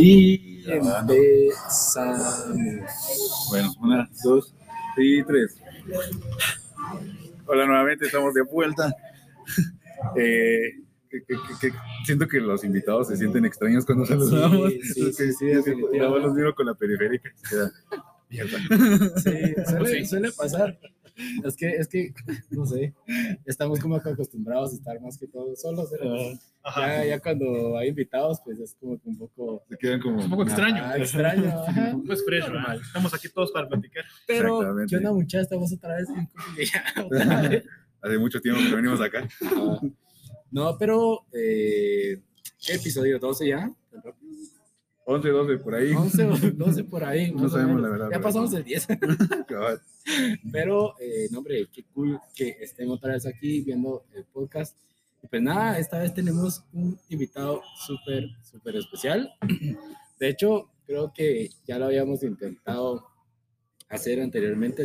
Y empezamos. Bueno, una, dos y tres. Hola, nuevamente estamos de vuelta. Eh, que- que- que- que siento que los invitados se sienten extraños cuando saludamos. sí, los miro con la periférica. mierda. Suele, Sí. suele pasar. Es que, es que, no sé, estamos como acostumbrados a estar más que todo solos. Ya, ya cuando hay invitados, pues es como que un poco Se quedan como. Es un poco extraño. ah, extraño. ajá. Fresh, ¿verdad? Normal. Estamos aquí todos para platicar. Pero. ¿qué onda, muchachos? Estamos otra vez en otra vez. Hace mucho tiempo que venimos acá. Ajá. No, pero, eh, ¿qué episodio? ¿12 ya? ¿Tan rápido? 11, 12, por ahí. 11 o 12 por ahí. No sabemos la verdad, Ya pero- pasamos el 10. Cabal. Pero, eh, no, hombre, qué cool que estén otra vez aquí viendo el podcast. Y pues nada, esta vez tenemos un invitado súper, súper especial. De hecho, creo que ya lo habíamos intentado hacer anteriormente.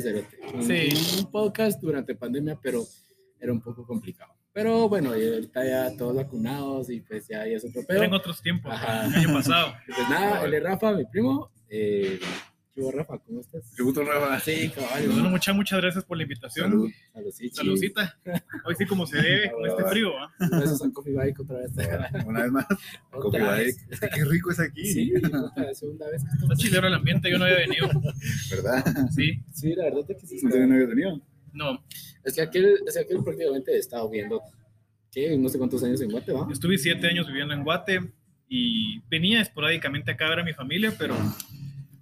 Un, Sí. un podcast durante pandemia, pero era un poco complicado. Pero bueno, y ahorita ya todos vacunados y pues ya, ya es otro pedo. En otros tiempos, Ajá. el año pasado. Pues nada, él es Rafa, mi primo. Eh, ¿Qué hubo, Rafa? ¿Cómo estás? Qué gusto, Rafa. Sí, caballo. Bueno, muchas, muchas gracias por la invitación. Salud. Saludcita. Saludcita. Hoy sí como se debe, con este frío. ¿ah? Besos a Coffee Bike otra vez. Una vez más. Coffee Bike. Es que qué rico es aquí. Sí, vez, segunda vez que Está chilero el ambiente, yo no había venido. ¿Verdad? Sí, Sí, la verdad es que sí. ¿No está- no había tenido? No. Es que aquel, es que aquel prácticamente he estado viendo, ¿qué? No sé cuántos años en Guate, ¿va? Estuve siete años viviendo en Guate y venía esporádicamente acá a ver a mi familia, pero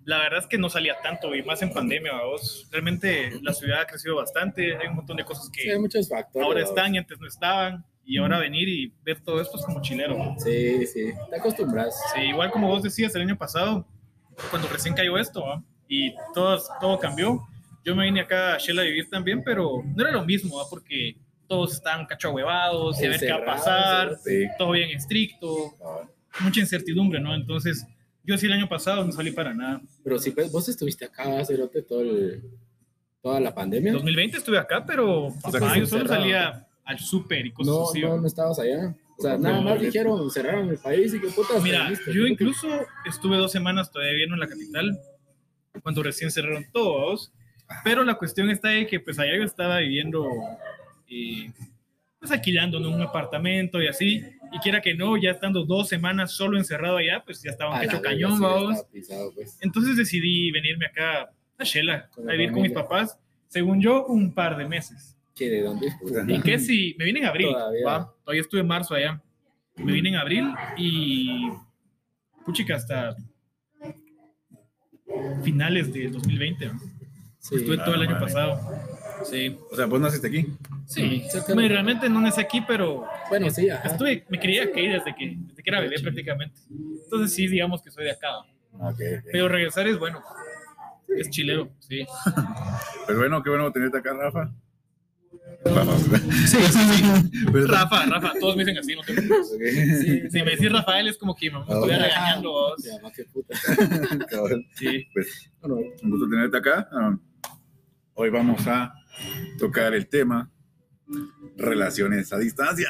la verdad es que no salía tanto y más en pandemia, vos. Realmente la ciudad ha crecido bastante, hay un montón de cosas Sí, hay que muchos factores. ahora están y antes no estaban. Y ahora venir y ver todo esto es como chilero. ¿no? Sí, sí, te acostumbras. Sí, igual como vos decías el año pasado, cuando recién cayó esto, ¿va? y todo, todo cambió. Yo me vine acá a Shell a vivir también, pero no era lo mismo, ¿va? porque todos estaban cacho huevados, y a ver qué va a pasar, Sí. todo bien estricto, mucha incertidumbre, ¿no? Entonces, yo sí el año pasado no salí para nada. Pero sí, pues vos estuviste acá, Cerote, todo el, toda la pandemia. En 2020 estuve acá, pero O sea, papá, yo solo encerrado. salía al súper y cosas No, así. no, no estabas allá. O sea, nada más dijeron, cerraron el país y qué putas. Mira, yo incluso estuve dos semanas todavía viviendo en la capital, cuando recién cerraron todos, pero la cuestión está de que pues allá yo estaba viviendo, eh, pues alquilando en un apartamento y así, y quiera que no, ya estando dos semanas solo encerrado allá, pues ya estaba un verga, cañón, sí, vamos. pisado, pues. Entonces decidí venirme acá a Shela, a vivir con mis papás, según yo, un par de meses. ¿Qué, de dónde? Pues, ¿Y qué si me vine en abril? Todavía. ¿va? Todavía estuve en marzo allá. Me vine en abril y. Puchica, hasta finales de 2020. ¿no? Sí. Estuve todo el Ah, año madre. pasado. Sí. O sea, vos naciste aquí. Sí. Bueno, realmente no nací aquí, pero Bueno, sí, ajá. estuve, me crié aquí desde que, desde que era bebé prácticamente. Entonces sí, digamos que soy de acá. Ok. Pero regresar es bueno. Es chilero, sí. Pero bueno, qué bueno tenerte acá, Rafa. Rafa. Sí, sí, sí. Rafa, Rafa, todos me dicen así, no te preocupes. Ok. Sí, Si me decís Rafael es como que me estoy Ah, regañando. vos. Ya, más que puta. Cabal. Sí. Pues Bueno, un gusto tenerte acá. Ah, Hoy vamos a tocar el tema relaciones a distancia.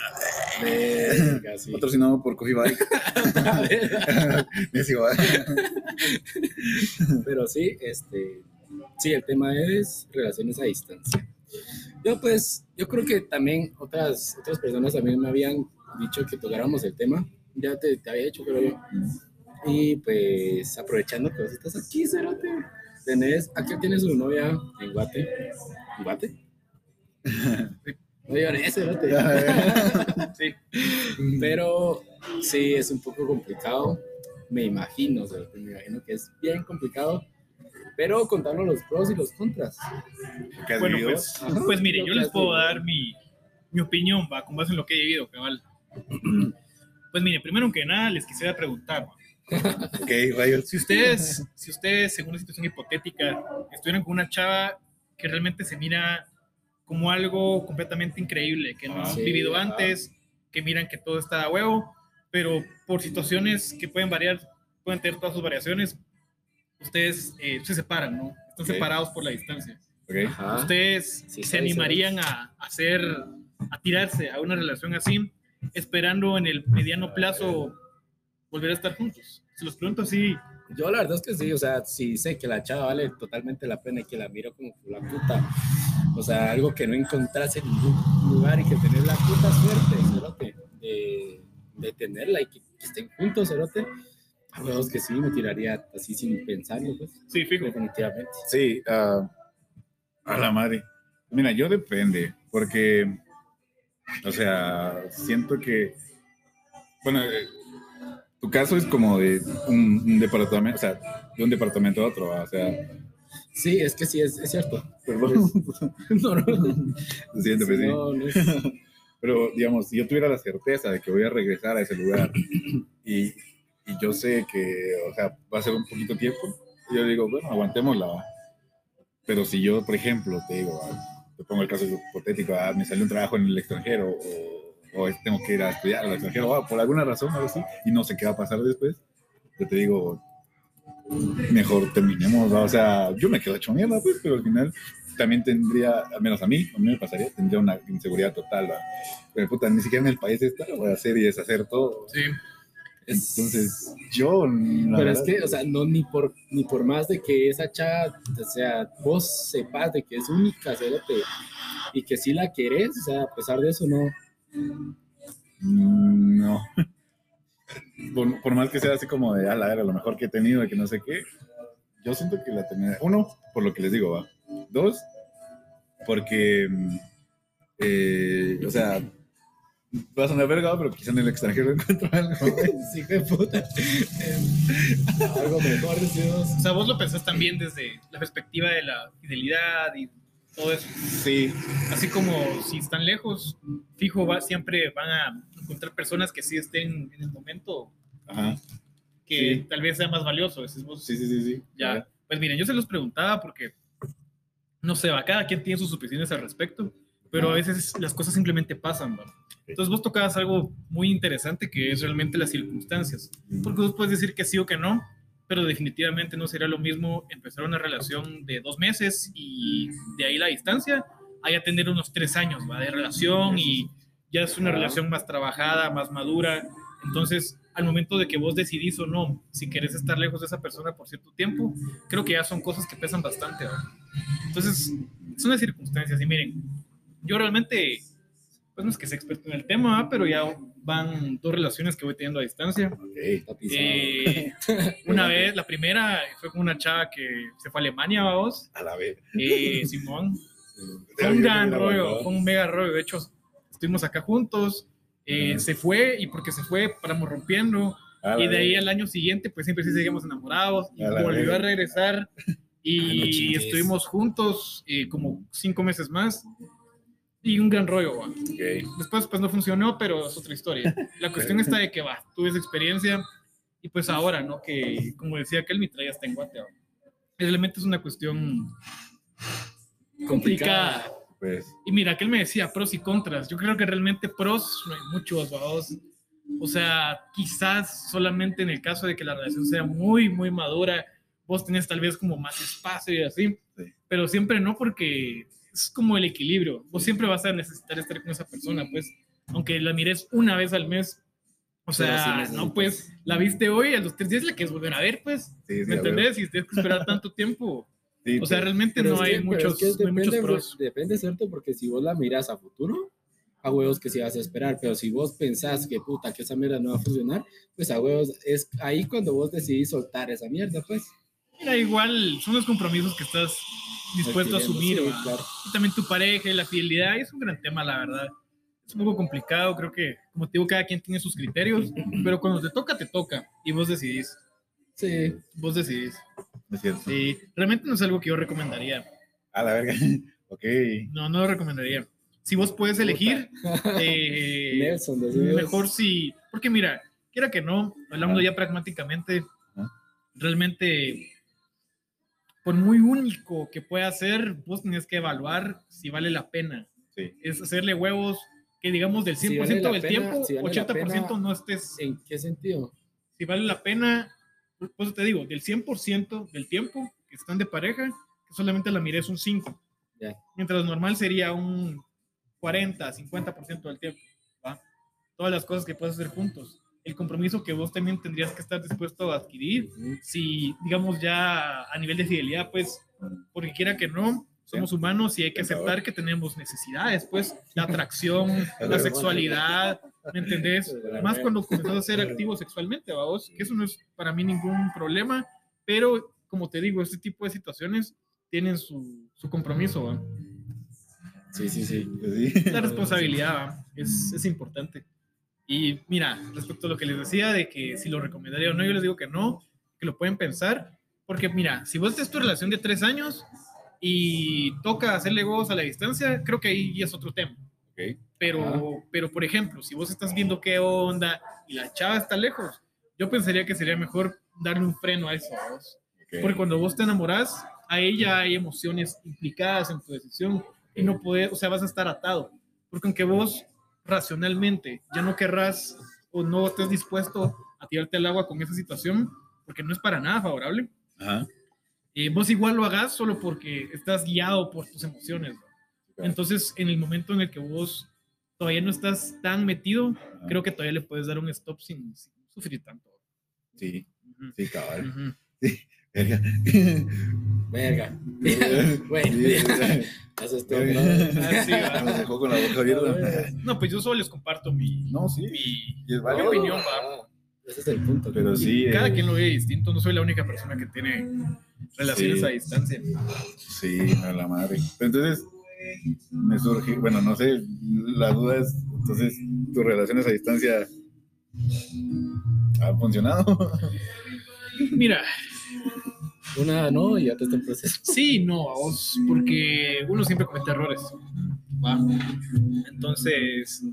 sí. Patrocinado por Coffee Bike. ¿va? Pero sí, este, sí, el tema es relaciones a distancia. Yo pues, yo creo que también otras, otras personas también me habían dicho que tocáramos el tema. Ya te, te había hecho, creo yo. Y pues, aprovechando que estás aquí, Cerote, tenés, aquí tienes su novia en Guate. ¿En Guate? No llores, Cerote. Sí. Pero sí, es un poco complicado. Me imagino, o sea, me imagino que es bien complicado. Pero contarnos los pros y los contras. ¿Qué Bueno, pues, Ajá. pues mire, yo les puedo dar mi, mi opinión, va, con base en lo que he vivido, cabal. Pues mire, primero que nada les quisiera preguntar, va, Ok, rayos. si ustedes, si ustedes, en una situación hipotética, estuvieran con una chava que realmente se mira como algo completamente increíble, que no Ah, han sí, vivido ajá. antes, que miran que todo está a huevo, pero por situaciones que pueden variar, pueden tener todas sus variaciones, ustedes eh, se separan, ¿no? Están Ok. separados por la distancia. Ok. Ajá. ¿Ustedes Sí, se animarían a hacer, a tirarse a una relación así, esperando en el mediano plazo volver a estar juntos? Se los pregunto así. Yo la verdad es que sí, o sea, si sé que la chava vale totalmente la pena y que la miro como la puta, o sea, algo que no encontrás en ningún lugar y que tener la puta suerte, cerote, de, de tenerla y que, que estén juntos, cerote, a huevos que sí, me tiraría así sin pensarlo, pues, Sí, fijo. definitivamente. Sí, ah, a la madre. Mira, yo depende, porque, o sea, siento que, bueno, eh, tu caso es como de un, un departamento, o sea, de un departamento a otro, o sea, Sí, es que sí, es, es cierto. perdón, No, no, no. lo siento, pues, sí. No, no es- pero digamos, si yo tuviera la certeza de que voy a regresar a ese lugar y, y yo sé que, o sea, va a ser un poquito tiempo, yo digo, bueno, aguantémosla. Pero si yo, por ejemplo, te digo, te pongo el caso hipotético, ah, me salió un trabajo en el extranjero o, o tengo que ir a estudiar al extranjero, ah, por alguna razón, algo así, y no sé qué va a pasar después, yo te digo, mejor terminemos, o sea, yo me quedo hecho mierda, pues, pero al final también tendría, al menos a mí, a mí me pasaría, tendría una inseguridad total, pero puta, ni siquiera en el país está, voy a hacer y deshacer todo. Sí. es- Entonces, yo... Pero es verdad, que, o sea, no ni por, ni por más de que esa chava, o sea, vos sepas de que es única, cerote, y que sí la querés, o sea, a pesar de eso, no. Mm, no. Por, por más que sea así como de, a la era lo mejor que he tenido, de que no sé qué, yo siento que la tenía, uno, por lo que les digo, va. Dos, porque, mm, eh, o sea, va a sonar verga, pero quizá en el extranjero encuentro algo. Sí, qué puta. Algo mejor, decimos. O sea, vos lo pensás también desde la perspectiva de la fidelidad y todo eso. Sí, Así como si están lejos, fijo, va, siempre van a encontrar personas que sí estén en el momento ajá, que Sí. tal vez sea más valioso. sí, sí, sí, sí. Ya. Pues miren, yo se los preguntaba porque, no sé, va, cada quien tiene sus opiniones al respecto, pero a veces las cosas simplemente pasan, ¿va? Entonces vos tocabas algo muy interesante que es realmente las circunstancias. Porque vos puedes decir que sí o que no, pero definitivamente no sería lo mismo empezar una relación de dos meses y de ahí la distancia, a tener unos tres años ¿va? de relación y ya es una relación más trabajada, más madura. Entonces, al momento de que vos decidís o no, si querés estar lejos de esa persona por cierto tiempo, creo que ya son cosas que pesan bastante. ¿va? Entonces, son las circunstancias. Y miren, yo realmente, pues no es que sea experto en el tema, pero ya van dos relaciones que voy teniendo a distancia. Ok. Está pisado. Eh, una vez, la primera fue con una chava que se fue a Alemania, vamos, A la vez. eh, Simón. Fue un gran rollo, fue un mega rollo. De hecho, estuvimos acá juntos, eh, se fue y porque se fue, paramos rompiendo. A Y de ahí al año siguiente, pues siempre sí seguimos enamorados. Y A volvió a regresar Ah, no y chingues. estuvimos juntos eh, como cinco meses más. Y un gran rollo, va. Ok. Después pues no funcionó, pero es otra historia. La cuestión está de que va, tuve esa experiencia y pues ahora, ¿no? Que como decía que mi traía hasta en Guate. Realmente es una cuestión complicada. Pues, Y mira, que él me decía pros y contras. Yo creo que realmente pros no hay muchos, vamos. O sea, quizás solamente en el caso de que la relación sea muy, muy madura, vos tenés tal vez como más espacio y así, Sí. pero siempre no porque es como el equilibrio. Vos siempre vas a necesitar estar con esa persona, pues, aunque la mires una vez al mes. O sí sea, necesitas. no, pues, la viste hoy, a los tres días la quieres volver a ver, pues, sí, sí, ¿me entendés? Y tienes que esperar tanto tiempo. Sí, O sea, realmente no hay que- muchos, es que no hay muchos depende, pros. Depende, ¿cierto? Porque si vos la miras a futuro, a huevos que sí vas a esperar, pero si vos pensás que puta, que esa mierda no va a funcionar, pues a huevos es ahí cuando vos decidís soltar esa mierda, pues. Mira, igual son los compromisos que estás dispuesto a asumir. Sí, claro. Y también tu pareja y la fidelidad es un gran tema, la verdad. Es un poco complicado, creo que, como te digo, cada quien tiene sus criterios, pero cuando te toca, te toca y vos decidís. Sí, Vos decidís. es cierto. Sí, realmente no es algo que yo recomendaría. A la verga. Ok. No, no lo recomendaría. Si vos puedes elegir, eh, Nelson, mejor si. Porque mira, quiera que no, hablando ya pragmáticamente, Ajá. realmente, por muy único que pueda ser, vos tenés que evaluar si vale la pena. Sí. Es hacerle huevos que, digamos, del 100% Si vale del pena- tiempo, si vale la 80% pena- no estés. ¿En qué sentido? Si vale la pena, pues te digo, del 100% del tiempo que están de pareja, que solamente la mires un 5. Ya. Mientras normal sería un 40, 50% del tiempo. ¿va? Todas las cosas que puedes hacer juntos. El compromiso que vos también tendrías que estar dispuesto a adquirir, si, digamos, ya a nivel de fidelidad, pues, porque quiera que no, somos humanos y hay que aceptar que tenemos necesidades, pues, la atracción, la sexualidad, ¿me entendés? Más cuando comenzás a ser activo sexualmente, vamos, que eso no es para mí ningún problema, pero como te digo, este tipo de situaciones tienen su, su compromiso, ¿va? Sí, sí, sí. Sí. la responsabilidad ¿va? es, es importante. Y mira, respecto a lo que les decía de que si lo recomendaría o no, yo les digo que no, que lo pueden pensar, porque mira, si vos tienes tu relación de tres años y toca hacerle huevos a la distancia, creo que ahí es otro tema. Ok. Pero, Ajá. pero por ejemplo, si vos estás viendo qué onda y la chava está lejos, yo pensaría que sería mejor darle un freno a eso. ¿va vos? Ok. Porque cuando vos te enamorás, a ella hay emociones implicadas en tu decisión y no puedes, o sea, vas a estar atado. Porque aunque vos racionalmente ya no querrás o no estés dispuesto a tirarte al agua con esa situación, porque no es para nada favorable, Ajá. eh, vos igual lo hagas solo porque estás guiado por tus emociones. Entonces, en el momento en el que vos todavía no estás tan metido, creo que todavía le puedes dar un stop sin, sin sufrir tanto. Sí, sí, cabal. Sí, todo. Verga. ¿no? Ah. Nos dejó con la boca abierta. No, pues yo solo les comparto mi, No, sí. mi, Y es mi válido. opinión, va. Ah, Ese es el punto. Pero sí. cada eh, quien lo ve distinto, no soy la única persona que tiene relaciones Sí. a distancia. Sí, a la madre. Pero entonces, me surge, bueno, no sé, la duda es, entonces, ¿tus relaciones a distancia han funcionado? Mira, Una no, y ya está en proceso. sí, no, porque uno siempre comete errores. ¿va? Entonces,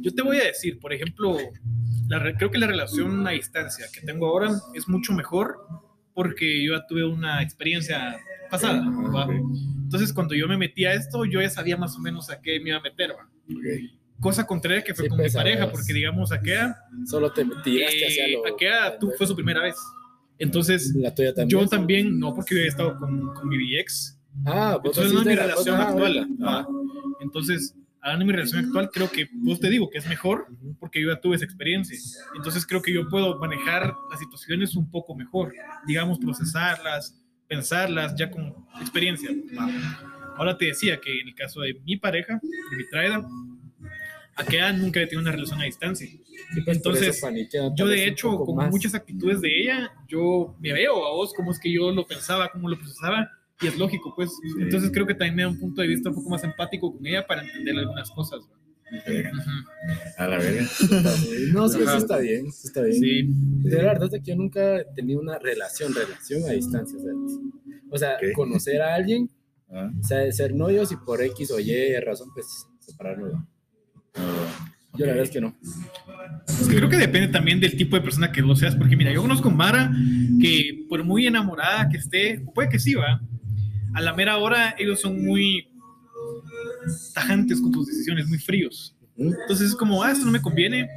yo te voy a decir, por ejemplo, la re- creo que la relación a distancia que tengo ahora es mucho mejor porque yo ya tuve una experiencia pasada. ¿va? Entonces, cuando yo me metí a esto, yo ya sabía más o menos a qué me iba a meter. ¿va? Ok. Cosa contraria que fue Sí, con mi pareja, porque digamos, Akea, Solo te tiraste hacia eh, lo. Akea tú, fue su primera vez. Entonces, La tuya también. yo también, no porque yo he estado con, con mi ex, Ah, vos entonces no es mi la relación cosa, actual. ah. Entonces, hablando de mi relación actual, creo que, vos te digo que es mejor porque yo ya tuve esa experiencia. Entonces, creo que yo puedo manejar las situaciones un poco mejor, digamos, procesarlas, pensarlas ya con experiencia. Ahora te decía que en el caso de mi pareja, de mi traida, Akea nunca he tenido una relación a distancia. Sí, pues, Entonces, Yo de hecho, con más. muchas actitudes de ella, yo me veo a vos cómo es que yo lo pensaba, cómo lo procesaba, y es lógico, pues. Entonces creo que también me da un punto de vista un poco más empático con ella para entender algunas cosas. A la verga. No, sí, eso está bien. eso está bien. Sí, De la verdad es que yo nunca he tenido una relación, relación a distancia. O sea, o sea, Ok. conocer a alguien, Ah, o sea, ser novios y por X o Y razón, pues separarnos. Yo la verdad es que no. es que creo que depende también del tipo de persona que vos seas, porque mira, yo conozco Mara que por muy enamorada que esté, puede que sí, va, a la mera hora ellos son muy tajantes con sus decisiones, muy fríos. Entonces es como, ah, esto no me conviene,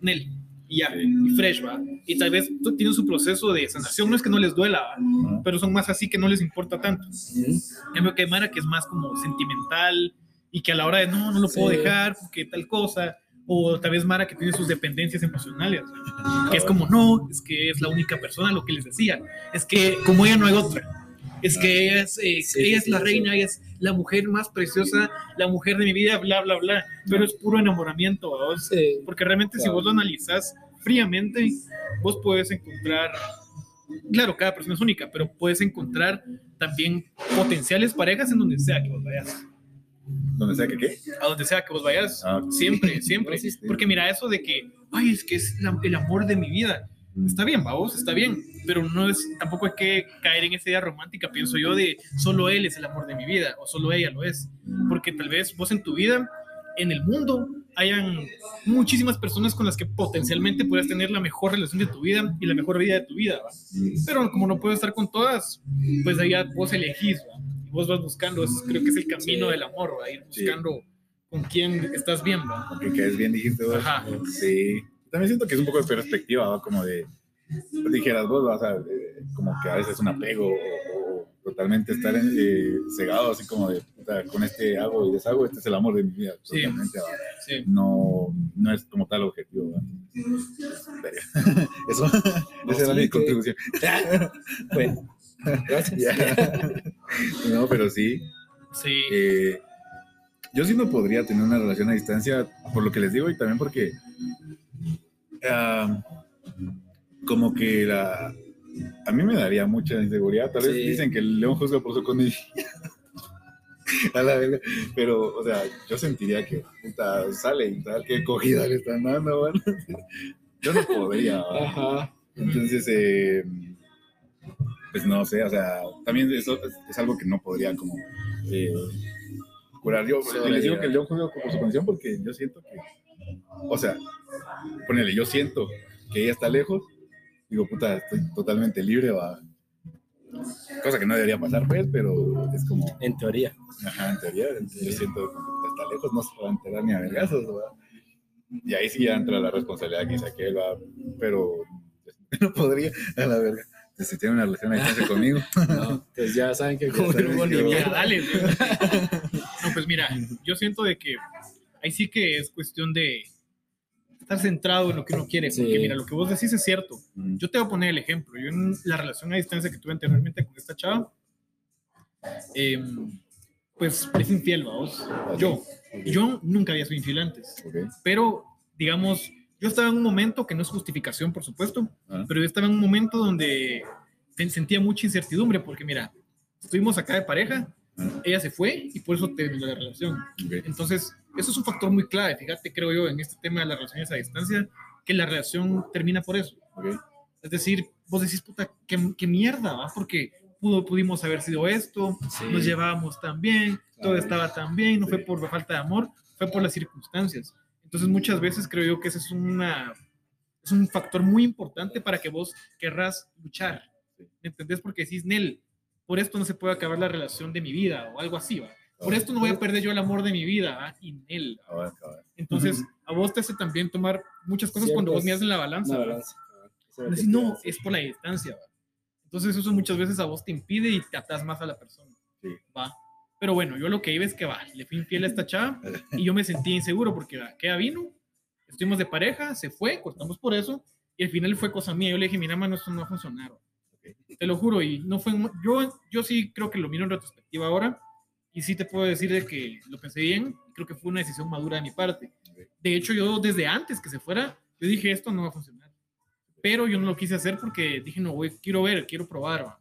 Nel, y ya, y fresh, va. Y tal vez tienen su proceso de sanación, no es que no les duela, ¿va? Pero son más así que no les importa tanto. En cambio que hay Mara que es más como sentimental y que a la hora de no, no lo puedo Sí. dejar porque tal cosa. O tal vez Mara que tiene sus dependencias emocionales. Que es como, no, es que es la única persona, lo que les decía. Es que como ella no hay otra. Es que ella es, eh, Sí, ella es la reina, ella es la mujer más preciosa, la mujer de mi vida, bla, bla, bla. Pero es puro enamoramiento. Porque realmente si Claro. vos lo analizas fríamente, vos puedes encontrar, claro, cada persona es única, pero puedes encontrar también potenciales parejas en donde sea que vos vayas. Donde sea que qué. A donde sea que vos vayas. Ah, Siempre, siempre. No, sí, sí. Porque mira, eso de que, ay, es que es la- el amor de mi vida. Está bien, vamos, está bien. Pero no es, tampoco hay que caer en esa idea romántica, pienso yo, de solo él es el amor de mi vida o solo ella lo es. Porque tal vez vos en tu vida, en el mundo, hayan muchísimas personas con las que potencialmente puedas tener la mejor relación de tu vida y la mejor vida de tu vida. ¿va? Pero como no puedo estar con todas, pues ahí ya vos elegís, ¿va? Y vos vas buscando, eso creo que es el camino Sí. del amor, ¿va? ir Sí. buscando con quién estás bien, ¿va? Aunque quedes bien, dijiste vos. Ajá. Sí. También siento que es un poco de perspectiva, ¿va? como de, dijeras vos, vas a, eh, como que a veces un apego o, o totalmente estar en, eh, cegado, así como de, puta, con este hago y deshago, este es el amor de mi vida. Sí. Sí. No, no es como tal objetivo. ¿va? Eso, No, esa era sí, mi que- contribución. Bueno, gracias. No, pero sí. Sí. eh, yo sí no podría tener una relación a distancia, por lo que les digo, y también porque como que la, a mí me daría mucha inseguridad. Tal vez Sí. dicen que el león juzga por su condición. A la verga. Pero, o sea, yo sentiría que puta, sale y tal, qué cogida le están dando, bueno. Yo no podría. ¿va? Ajá. Entonces, eh, pues no sé, o sea, también eso es, es algo que no podría como eh, curar. Yo Sobrellevar. les digo que yo juzgo por su condición porque yo siento que, o sea, ponele, yo siento que ella está lejos, digo, puta, estoy totalmente libre, va. Cosa que no debería pasar, pues, pero es como, En teoría. ajá, en teoría, yo siento que está lejos, no se va a enterar ni a vergazos, ¿va? Y ahí sí ya entra la responsabilidad que dice aquel, va, pero no podría, a la verga. Si tiene una relación a distancia conmigo. No, pues ya saben que como Bolivia. Ya, dale. No, pues mira, yo siento de que ahí sí que es cuestión de estar centrado en lo que uno quiere. Porque Sí. mira, lo que vos decís es cierto. Yo te voy a poner el ejemplo. Yo en la relación a distancia que tuve anteriormente con esta chava, em, pues es infiel, vamos. Yo. Y yo nunca había sido infiel antes. Ok. Pero, digamos, yo estaba en un momento que no es justificación, por supuesto, Ah. pero yo estaba en un momento donde sentía mucha incertidumbre porque, mira, estuvimos acá de pareja, Ah. ella se fue y por eso terminó la relación. Entonces, eso es un factor muy clave, fíjate, creo yo, en este tema de las relaciones a distancia, que la relación termina por eso. Es decir, vos decís, puta, qué, qué mierda, ¿va? Porque pudo, pudimos haber sido esto, Sí. nos llevábamos tan bien, todo estaba tan bien, no fue por falta de amor, fue por las circunstancias. Entonces, muchas veces creo yo que ese es, una, es un factor muy importante para que vos querrás luchar. ¿Me entendés? Porque decís, Nel, por esto no se puede acabar la relación de mi vida o algo así, ¿va? Por esto no voy a perder yo el amor de mi vida, ¿va? Y Nel. ¿va? Entonces, a vos te hace también tomar muchas cosas cuando vos miras en la balanza. Decís, no, es por la distancia. ¿va? Entonces, eso muchas veces a vos te impide y te atas más a la persona. Sí. Va. Pero bueno, yo lo que iba es que va, le fui infiel a esta chava y yo me sentí inseguro porque va, que ella vino, estuvimos de pareja, se fue, cortamos por eso y al final fue cosa mía. Yo le dije, mira, mano, esto no va a funcionar. va. Te lo juro, y no fue. un- Yo, yo sí creo que lo miro en retrospectiva ahora y sí te puedo decir de que lo pensé bien creo que fue una decisión madura de mi parte. De hecho, yo desde antes que se fuera, yo dije, esto no va a funcionar. Pero yo no lo quise hacer porque dije, no, güey, quiero ver, quiero probar. va.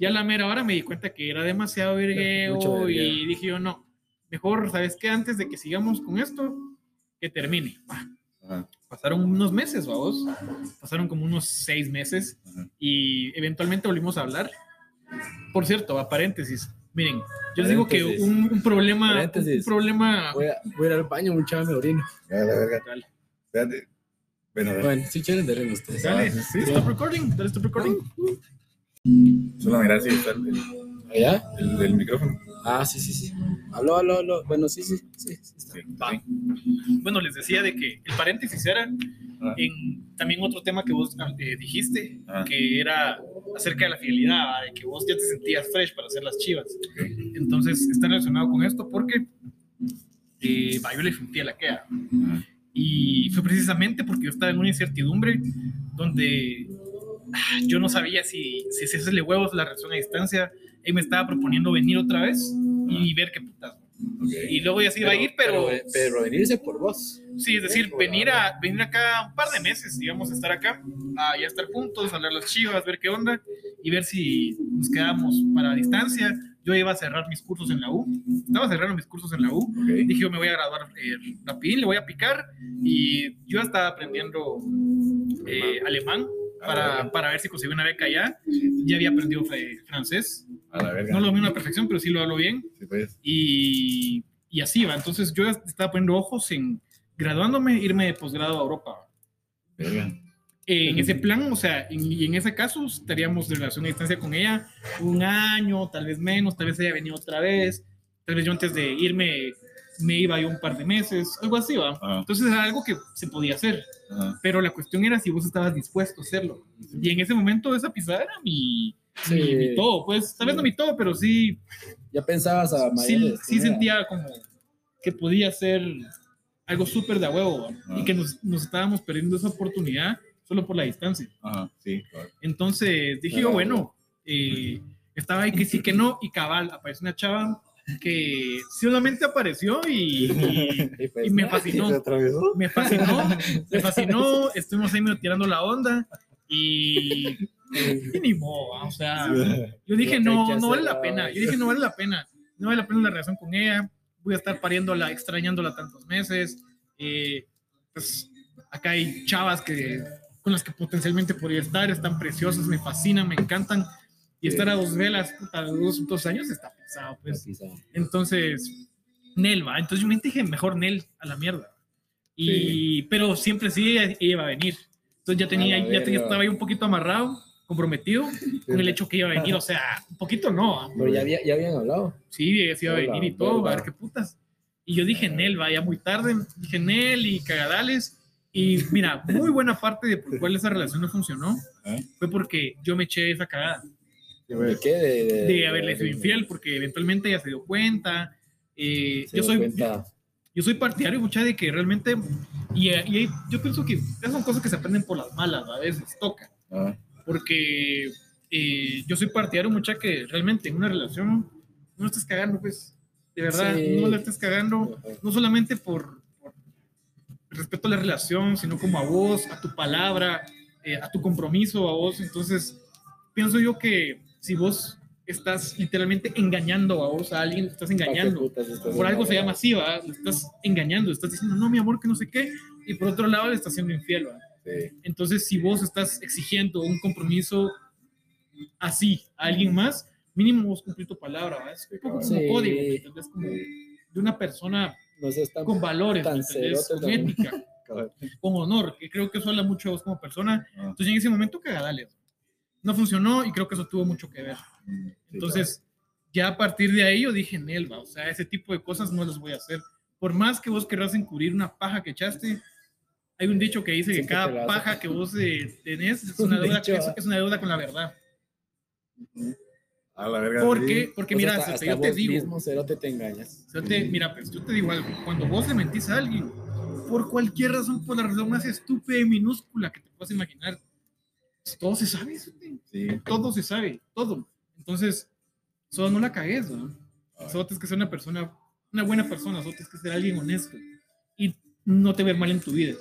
Ya la mera hora me di cuenta que era demasiado vergueo y dije yo, no, mejor, ¿sabes qué? Antes de que sigamos con esto, que termine. Ajá. Pasaron unos meses, vamos. Pasaron como unos seis meses Ajá. y eventualmente volvimos a hablar. Por cierto, a paréntesis, miren, yo les digo que un, un problema, un Paréntesis. problema Voy a, voy a ir al baño, mucha me orino. A la verga. Dale, Espérate. Bueno, dale. Bueno, si quieren, denle ustedes. dale, sí. stop recording, dale stop recording. Solo mirar si está el, ¿Allá? el, el micrófono. Ah, sí, sí, sí. Aló, aló, aló. Bueno, sí, sí, sí. sí está. Sí. Bueno, les decía de que el paréntesis era Ah. en también otro tema que vos eh, dijiste, Ah. que era acerca de la fidelidad, ¿va? de que vos ya te sentías fresh para hacer las chivas. Ok. Entonces, está relacionado con esto porque eh, yo le fui infiel a Kea. Ajá. Y fue precisamente porque yo estaba en una incertidumbre donde ah, yo no sabía si, si hacerle huevos la relación a distancia. Él me estaba proponiendo venir otra vez y ver qué putas. Ok. Y luego ya se iba a ir, pero, pero, pero venirse por vos. sí, es decir, venir, a, venir acá un par de meses, digamos, estar acá, a ya estar juntos, hablar las chivas, ver qué onda y ver si nos quedamos para distancia. Yo iba a cerrar mis cursos en la U, estaba cerrando mis cursos en la U Ok. dije yo me voy a graduar eh, rapidín, le voy a picar y yo estaba aprendiendo eh, alemán para, para ver si conseguí una beca allá. Ya había aprendido francés, A la verga. no lo domino a la perfección, pero sí lo hablo bien Sí, pues. y, y así va. Entonces yo estaba poniendo ojos en graduándome, irme de posgrado a Europa. Verga. Eh, en ese plan, o sea, en- y en ese caso estaríamos de relación a distancia con ella un año, tal vez menos, tal vez ella venía otra vez, tal vez yo antes de irme me iba yo un par de meses, algo así, va. Ah, Entonces era algo que se podía hacer, ajá. pero la cuestión era si vos estabas dispuesto a hacerlo. Y en ese momento esa pisada era mi, Sí. mi, mi todo, pues tal vez no mi todo, pero sí, Ya pensabas a sí, mayores. sí sentía como que podía ser algo súper de a huevo, ¿va? Ah. y que nos, nos estábamos perdiendo esa oportunidad solo por la distancia. Ajá, sí, claro. Entonces dije yo, bueno, eh, estaba ahí que sí, que no, y cabal, apareció una chava que solamente apareció y, y- pues, y me fascinó. Me fascinó, me fascinó, estuvimos ahí medio tirando la onda y, y ni modo, o sea, yo dije, no, no vale la pena, yo dije, no vale la pena, no vale la pena la relación con ella, voy a estar pariéndola, extrañándola tantos meses, eh, pues acá hay chavas que, con las que potencialmente podría estar, están preciosas, me fascinan, me encantan, y Sí. estar a dos velas, puta, dos, dos años está pesado, pues. Entonces, Nel va. Entonces yo me dije, mejor Nel a la mierda. Y, Pero siempre sí ella iba a venir. Entonces ya tenía, ya tenía, estaba ahí un poquito amarrado, comprometido con el hecho que iba a venir. O sea, un poquito no. ¿ah? Pero ya, había- ya habían hablado. Sí, sí iba a venir y todo, a ver qué putas. Y yo dije, Nel, va ya muy tarde. Dije, Nel y cagadales. Y mira, muy buena parte de por cuál esa relación no funcionó ¿Eh? fue porque yo me eché esa cagada ¿De qué? De, de, de haberle sido infiel, porque eventualmente ella se dio cuenta. Eh, Se yo dio soy cuenta. yo soy partidario mucha de que realmente y, y yo pienso que esas son cosas que se aprenden por las malas a veces toca Ah, porque eh, yo soy partidario mucha que realmente en una relación no estés cagando pues de verdad Sí. no la estés cagando Ajá. no solamente por, por respeto a la relación sino como a vos a tu palabra eh, a tu compromiso a vos entonces pienso yo que si vos estás literalmente engañando a vos a alguien estás engañando ¿Para qué putas estás por algo se llama así, ¿va? Le estás engañando, estás diciendo, no, mi amor, que no sé qué, y por otro lado le estás siendo infiel, ¿va? sí. Entonces, si vos estás exigiendo un compromiso así a alguien más, mínimo vos cumplir tu palabra, ¿va? Es un poco como Sí. código, ¿me entendés? Como de una persona No seas tan... con valores, tan Con también. ética, con honor, que creo que eso habla mucho de vos como persona. Ah, Entonces, en ese momento, cagadales. No funcionó y creo que eso tuvo mucho que ver. Entonces, ya a partir de ahí yo dije, Nelva, o sea, ese tipo de cosas no las voy a hacer. Por más que vos querrás encubrir una paja que echaste, hay un dicho que dice que cada paja que vos eh, tenés es Un una, deuda, es, es una deuda con la verdad. A la verga. Porque Pues mira, hasta, Cerote, hasta yo te digo, mismo, cerote, te engañas. yo te- mira, pues yo te digo algo, cuando vos le mentís a alguien, por cualquier razón, por la razón más estúpida y minúscula que te puedas imaginar, todo se sabe. Sí. todo se sabe, todo. Entonces, solo no la cagues, ¿no? Solo tienes que ser una persona, una buena persona, solo tienes que ser alguien honesto y no te ver mal en tu vida.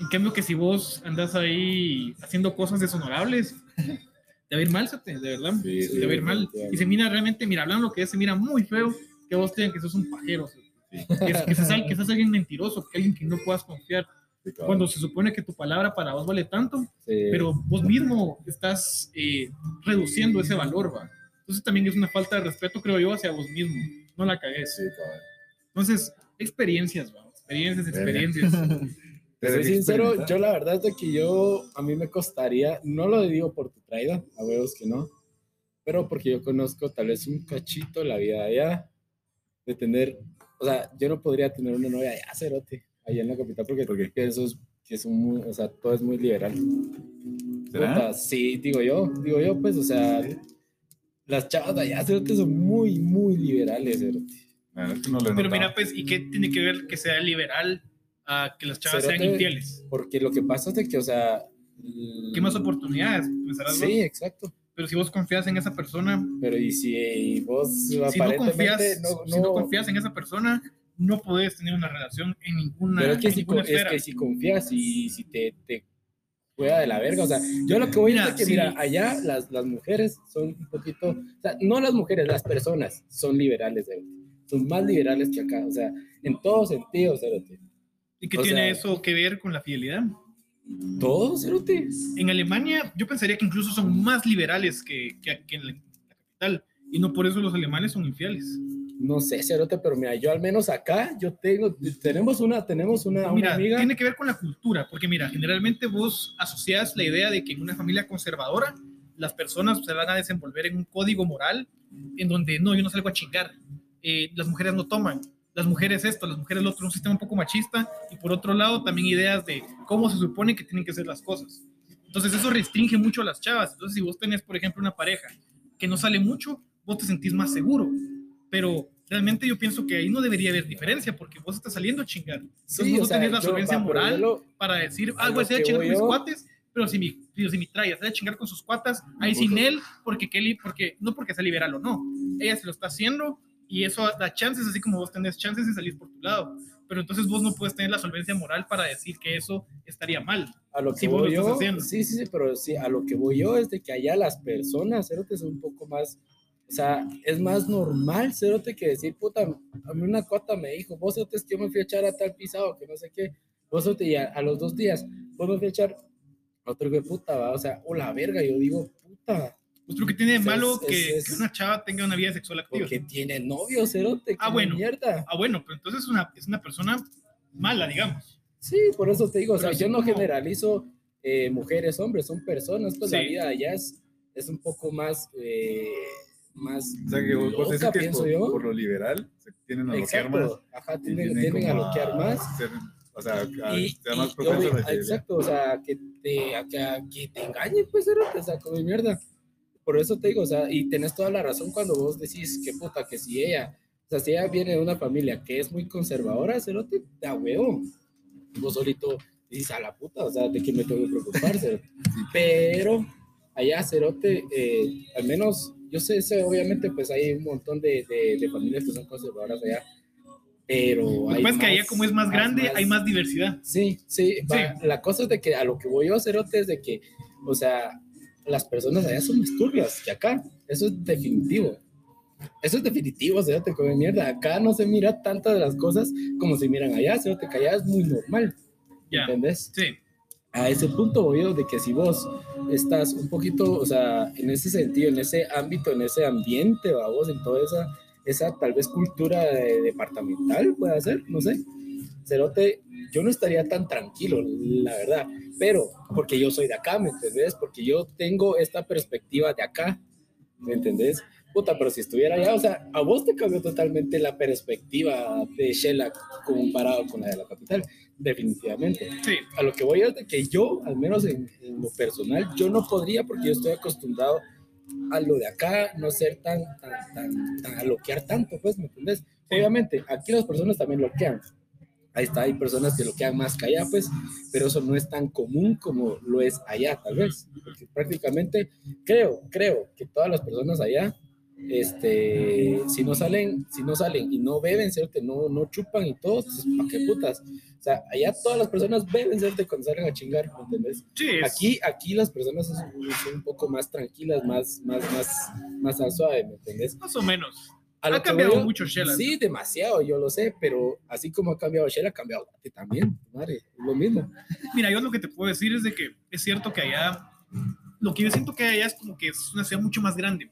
En cambio, que si vos andas ahí haciendo cosas deshonorables, te va a ir mal, de verdad. Sí, sí, te va a ir mal. Y se mira realmente, mira, hablando lo que es, se mira muy feo que vos tengas que sos un pajero, que, que seas, que seas alguien mentiroso, que alguien que no puedas confiar, Cuando se supone que tu palabra para vos vale tanto, Sí. pero vos mismo estás eh, reduciendo ese valor, ¿va? Entonces también es una falta de respeto, creo yo, hacia vos mismo. No la cagues. Sí. Entonces, experiencias, ¿va? Experiencias, experiencias. Te soy sincero, yo la verdad es de que yo, a mí me costaría, no lo digo por tu traída, a huevos que no, pero porque yo conozco tal vez un cachito la vida allá, de tener, o sea, yo no podría tener una novia allá, cerote, allá en la capital, porque, ¿Por eso es, es un muy, o sea, todo es muy liberal. ¿Será? Puta, sí, digo yo, digo yo, pues, o sea, las chavas de allá, cerote, son muy, muy liberales, cerote. Verdad es que no Pero mira, pues, ¿y qué tiene que ver que sea liberal a que las chavas sean Cerote. infieles? Porque lo que pasa es de que, o sea... ¿Qué más oportunidades? pensarás vos? Sí, exacto. Pero si vos confías en esa persona, Pero y si y vos si no, aparentemente confías, no, si no no- confías en esa persona, no podés tener una relación en ninguna, pero es que, si, es que si confías y si te, te juega de la verga, o sea, yo lo que voy a decir es que, sí. mira, allá las, las mujeres son un poquito, o sea, no las mujeres, las personas son liberales, cerote. son más liberales que acá, o sea, en todo sentido, cerote. ¿Y qué o tiene sea- eso que ver con la fidelidad? Todo, cerote. En Alemania, yo pensaría que incluso son más liberales que, que, que en la capital. Y no por eso los alemanes son infieles. No sé, cerote, pero mira, yo al menos acá, yo tengo, tenemos una, tenemos una, una amiga. tiene que ver con la cultura, porque mira, generalmente vos asocias la idea de que en una familia conservadora las personas se van a desenvolver en un código moral en donde no, yo no salgo a chingar, eh, las mujeres no toman, las mujeres esto, las mujeres lo otro, un sistema un poco machista y por otro lado también ideas de cómo se supone que tienen que ser las cosas. Entonces eso restringe mucho a las chavas. Entonces si vos tenés, por ejemplo, una pareja que no sale mucho, vos te sentís más seguro. Pero realmente yo pienso que ahí no debería haber diferencia porque vos estás saliendo a chingar. Entonces Sí, no sea, tenés la solvencia moral yo para decir, ah, voy a chingar con mis cuates, pero si mi, pero si mi trae, a chingar con sus cuatas, ahí sin él, porque Kelly, porque, no porque sea liberal o no, ella se lo está haciendo y eso da chances, así como vos tenés chances de salir por tu lado. Pero entonces vos no puedes tener la solvencia moral para decir que eso estaría mal. A lo que Sí, vos voy yo, sí, sí, sí, pero sí, a lo que voy yo es de que allá las personas, cerote, son un poco más, o sea, es más normal, cerote, que decir, puta, a mí una cuata me dijo, vos, cerote, es que yo me fui a echar a tal pisado, que no sé qué, vos, cerote, y a, a los dos días, vos me fui a echar otro que puta, va, o sea, o la verga, yo digo, puta, Pues lo que tiene de malo es- que, es- que una chava tenga una vida sexual activa. porque tiene novio, cerote, Ah, bueno. mierda. Ah, bueno, pero entonces es una, es una persona mala, digamos. Sí, por eso te digo, o sea, yo no como- generalizo eh, mujeres, hombres, son personas, pues la vida allá es, es un poco más, eh, más O sea, que vos, vos decís loca, que pienso por, yo. por lo liberal, se tienen a bloquear más. Exacto, ajá, a como bloquear más. ser- o sea, a Y, ser más y obvio- exacto, o sea, que te, a que, a que te engañen, pues, cerote, o sea, como mierda. Por eso te digo, o sea, y tenés toda la razón cuando vos decís que puta, que si ella, o sea, si ella viene de una familia que es muy conservadora, cerote, da huevo. Vos solito dices a la puta, o sea, de que me tengo que preocupar, cerote. Pero allá, cerote, eh, al menos, yo sé, sé, obviamente, pues hay un montón de, de, de familias que son conservadoras allá, pero Lo que pasa es que allá más- como es más grande, hay más diversidad. Sí, sí, va, la cosa es de que a lo que voy yo a hacer es de que, o sea, las personas allá son más turbias que acá, eso es definitivo. Eso es definitivo, se te come mierda. Acá no se mira tantas de las cosas como se miran allá, se te allá es muy normal. ¿entendés? Sí. A ese punto yo de que si vos estás un poquito, o sea, en ese sentido, en ese ámbito, en ese ambiente, va vos, en toda esa, esa tal vez cultura de- departamental, puede ser, no sé. Cerote, yo no estaría tan tranquilo, la verdad, pero porque yo soy de acá, ¿me entendés? Porque yo tengo esta perspectiva de acá, ¿me entendés? Puta, pero si estuviera allá, o sea, a vos te cambió totalmente la perspectiva de Shela comparado con la de la capital, definitivamente Sí. a lo que voy es de que yo, al menos en, en lo personal, yo no podría porque yo estoy acostumbrado a lo de acá, no ser tan, tan, tan, tan a loquear tanto, pues, ¿me entiendes? Obviamente, aquí las personas también loquean. Ahí está, hay personas que loquean más que allá, pues, pero eso no es tan común como lo es allá, tal vez. Porque prácticamente, creo, creo que todas las personas allá, este, si no salen, si no salen y no beben, ¿cierto? No, no chupan y todo, ¿para qué putas? O sea, allá todas las personas beben, ¿cierto? Cuando salen a chingar, ¿me entiendes? Sí, es- Aquí, aquí las personas son, son un poco más tranquilas, más, más, más, más al suave, ¿me entiendes? más o menos. Ha cambiado mucho Shela. Sí, demasiado, yo lo sé, pero así como ha cambiado Shell, ha cambiado Guate también, madre, es lo mismo. Mira, yo lo que te puedo decir es de que es cierto que allá, lo que yo siento que allá es como que es una ciudad mucho más grande.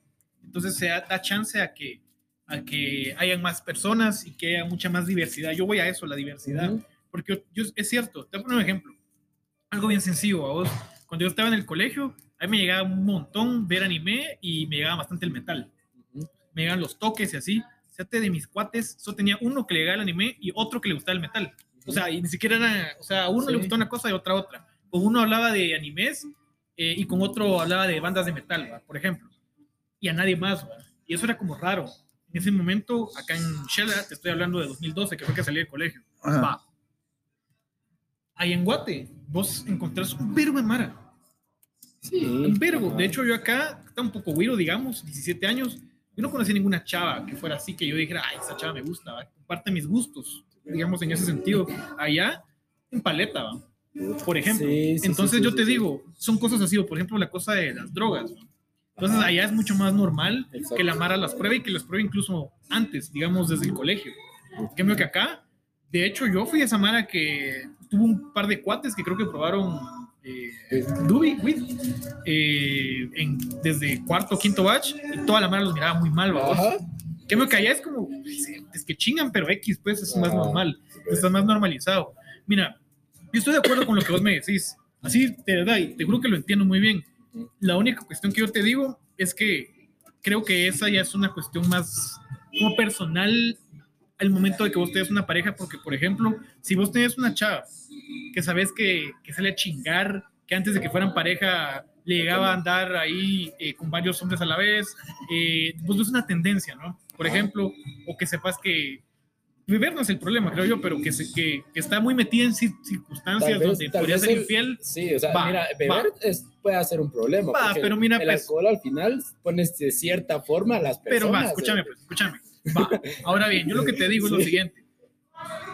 Entonces se da, da chance a que, a que hayan más personas y que haya mucha más diversidad. Yo voy a eso, la diversidad. Ujú. Porque yo, es cierto, te poner un ejemplo. Algo bien sencillo, a vos. Cuando yo estaba en el colegio, a mí me llegaba un montón ver anime y me llegaba bastante el metal. Ujú. Me llegaban los toques y así. Fíjate, de mis cuates, solo tenía uno que le llegaba el anime y otro que le gustaba el metal. O sea, y ni siquiera era, o sea, a uno Sí. le gustaba una cosa y otra otra. Con uno hablaba de animes eh, y con otro hablaba de bandas de metal, ¿va? por ejemplo. Y a nadie más. Y eso era como raro. En ese momento, acá en Shela, te estoy hablando de 2012, que fue que salí del colegio. Va. Ahí en Guate, vos encontrás un verbo de Mara. Sí. Un verbo. De hecho, yo acá, está un poco güiro, digamos, 17 años, yo no conocí ninguna chava que fuera así, que yo dijera, ay, esa chava me gusta, ¿va? comparte mis gustos, digamos, en ese sentido. Allá, en paleta, ¿va? por ejemplo. Sí, sí, Entonces sí, yo sí, te sí. digo, son cosas así, o por ejemplo la cosa de las drogas. ¿va? Entonces allá es mucho más normal Exacto. que la Mara las pruebe y que las pruebe incluso antes, digamos, desde el colegio. En cambio que acá, de hecho yo fui a esa Mara que tuvo un par de cuates que creo que probaron eh, Dubi, eh, en- desde cuarto o quinto batch y toda la Mara los miraba muy mal, cambio que allá es como, es que chingan, pero X, pues es más Ajá. normal, está más normalizado. Mira, yo estoy de acuerdo con lo que vos me decís. Así, de verdad, y te juro que lo entiendo muy bien. La única cuestión que yo te digo es que creo que esa ya es una cuestión más como personal al momento de que vos tenés una pareja, porque, por ejemplo, si vos tenés una chava que sabes que, que sale a chingar, que antes de que fueran pareja le llegaba a andar ahí eh, con varios hombres a la vez. Eh, pues es una tendencia, ¿no? Por ejemplo, o que sepas que beber no es el problema, creo yo, pero que, se, que, que está muy metida en cir- circunstancias vez- donde podría ser el- infiel. Sí, o sea, Va, mira, beber es- puede ser un problema. Va, pero mira, el pues- alcohol al final pones de cierta forma a las personas. Pero va, escúchame, ¿eh? pues, escúchame. Va. Ahora bien, yo lo que te digo es lo Sí. siguiente.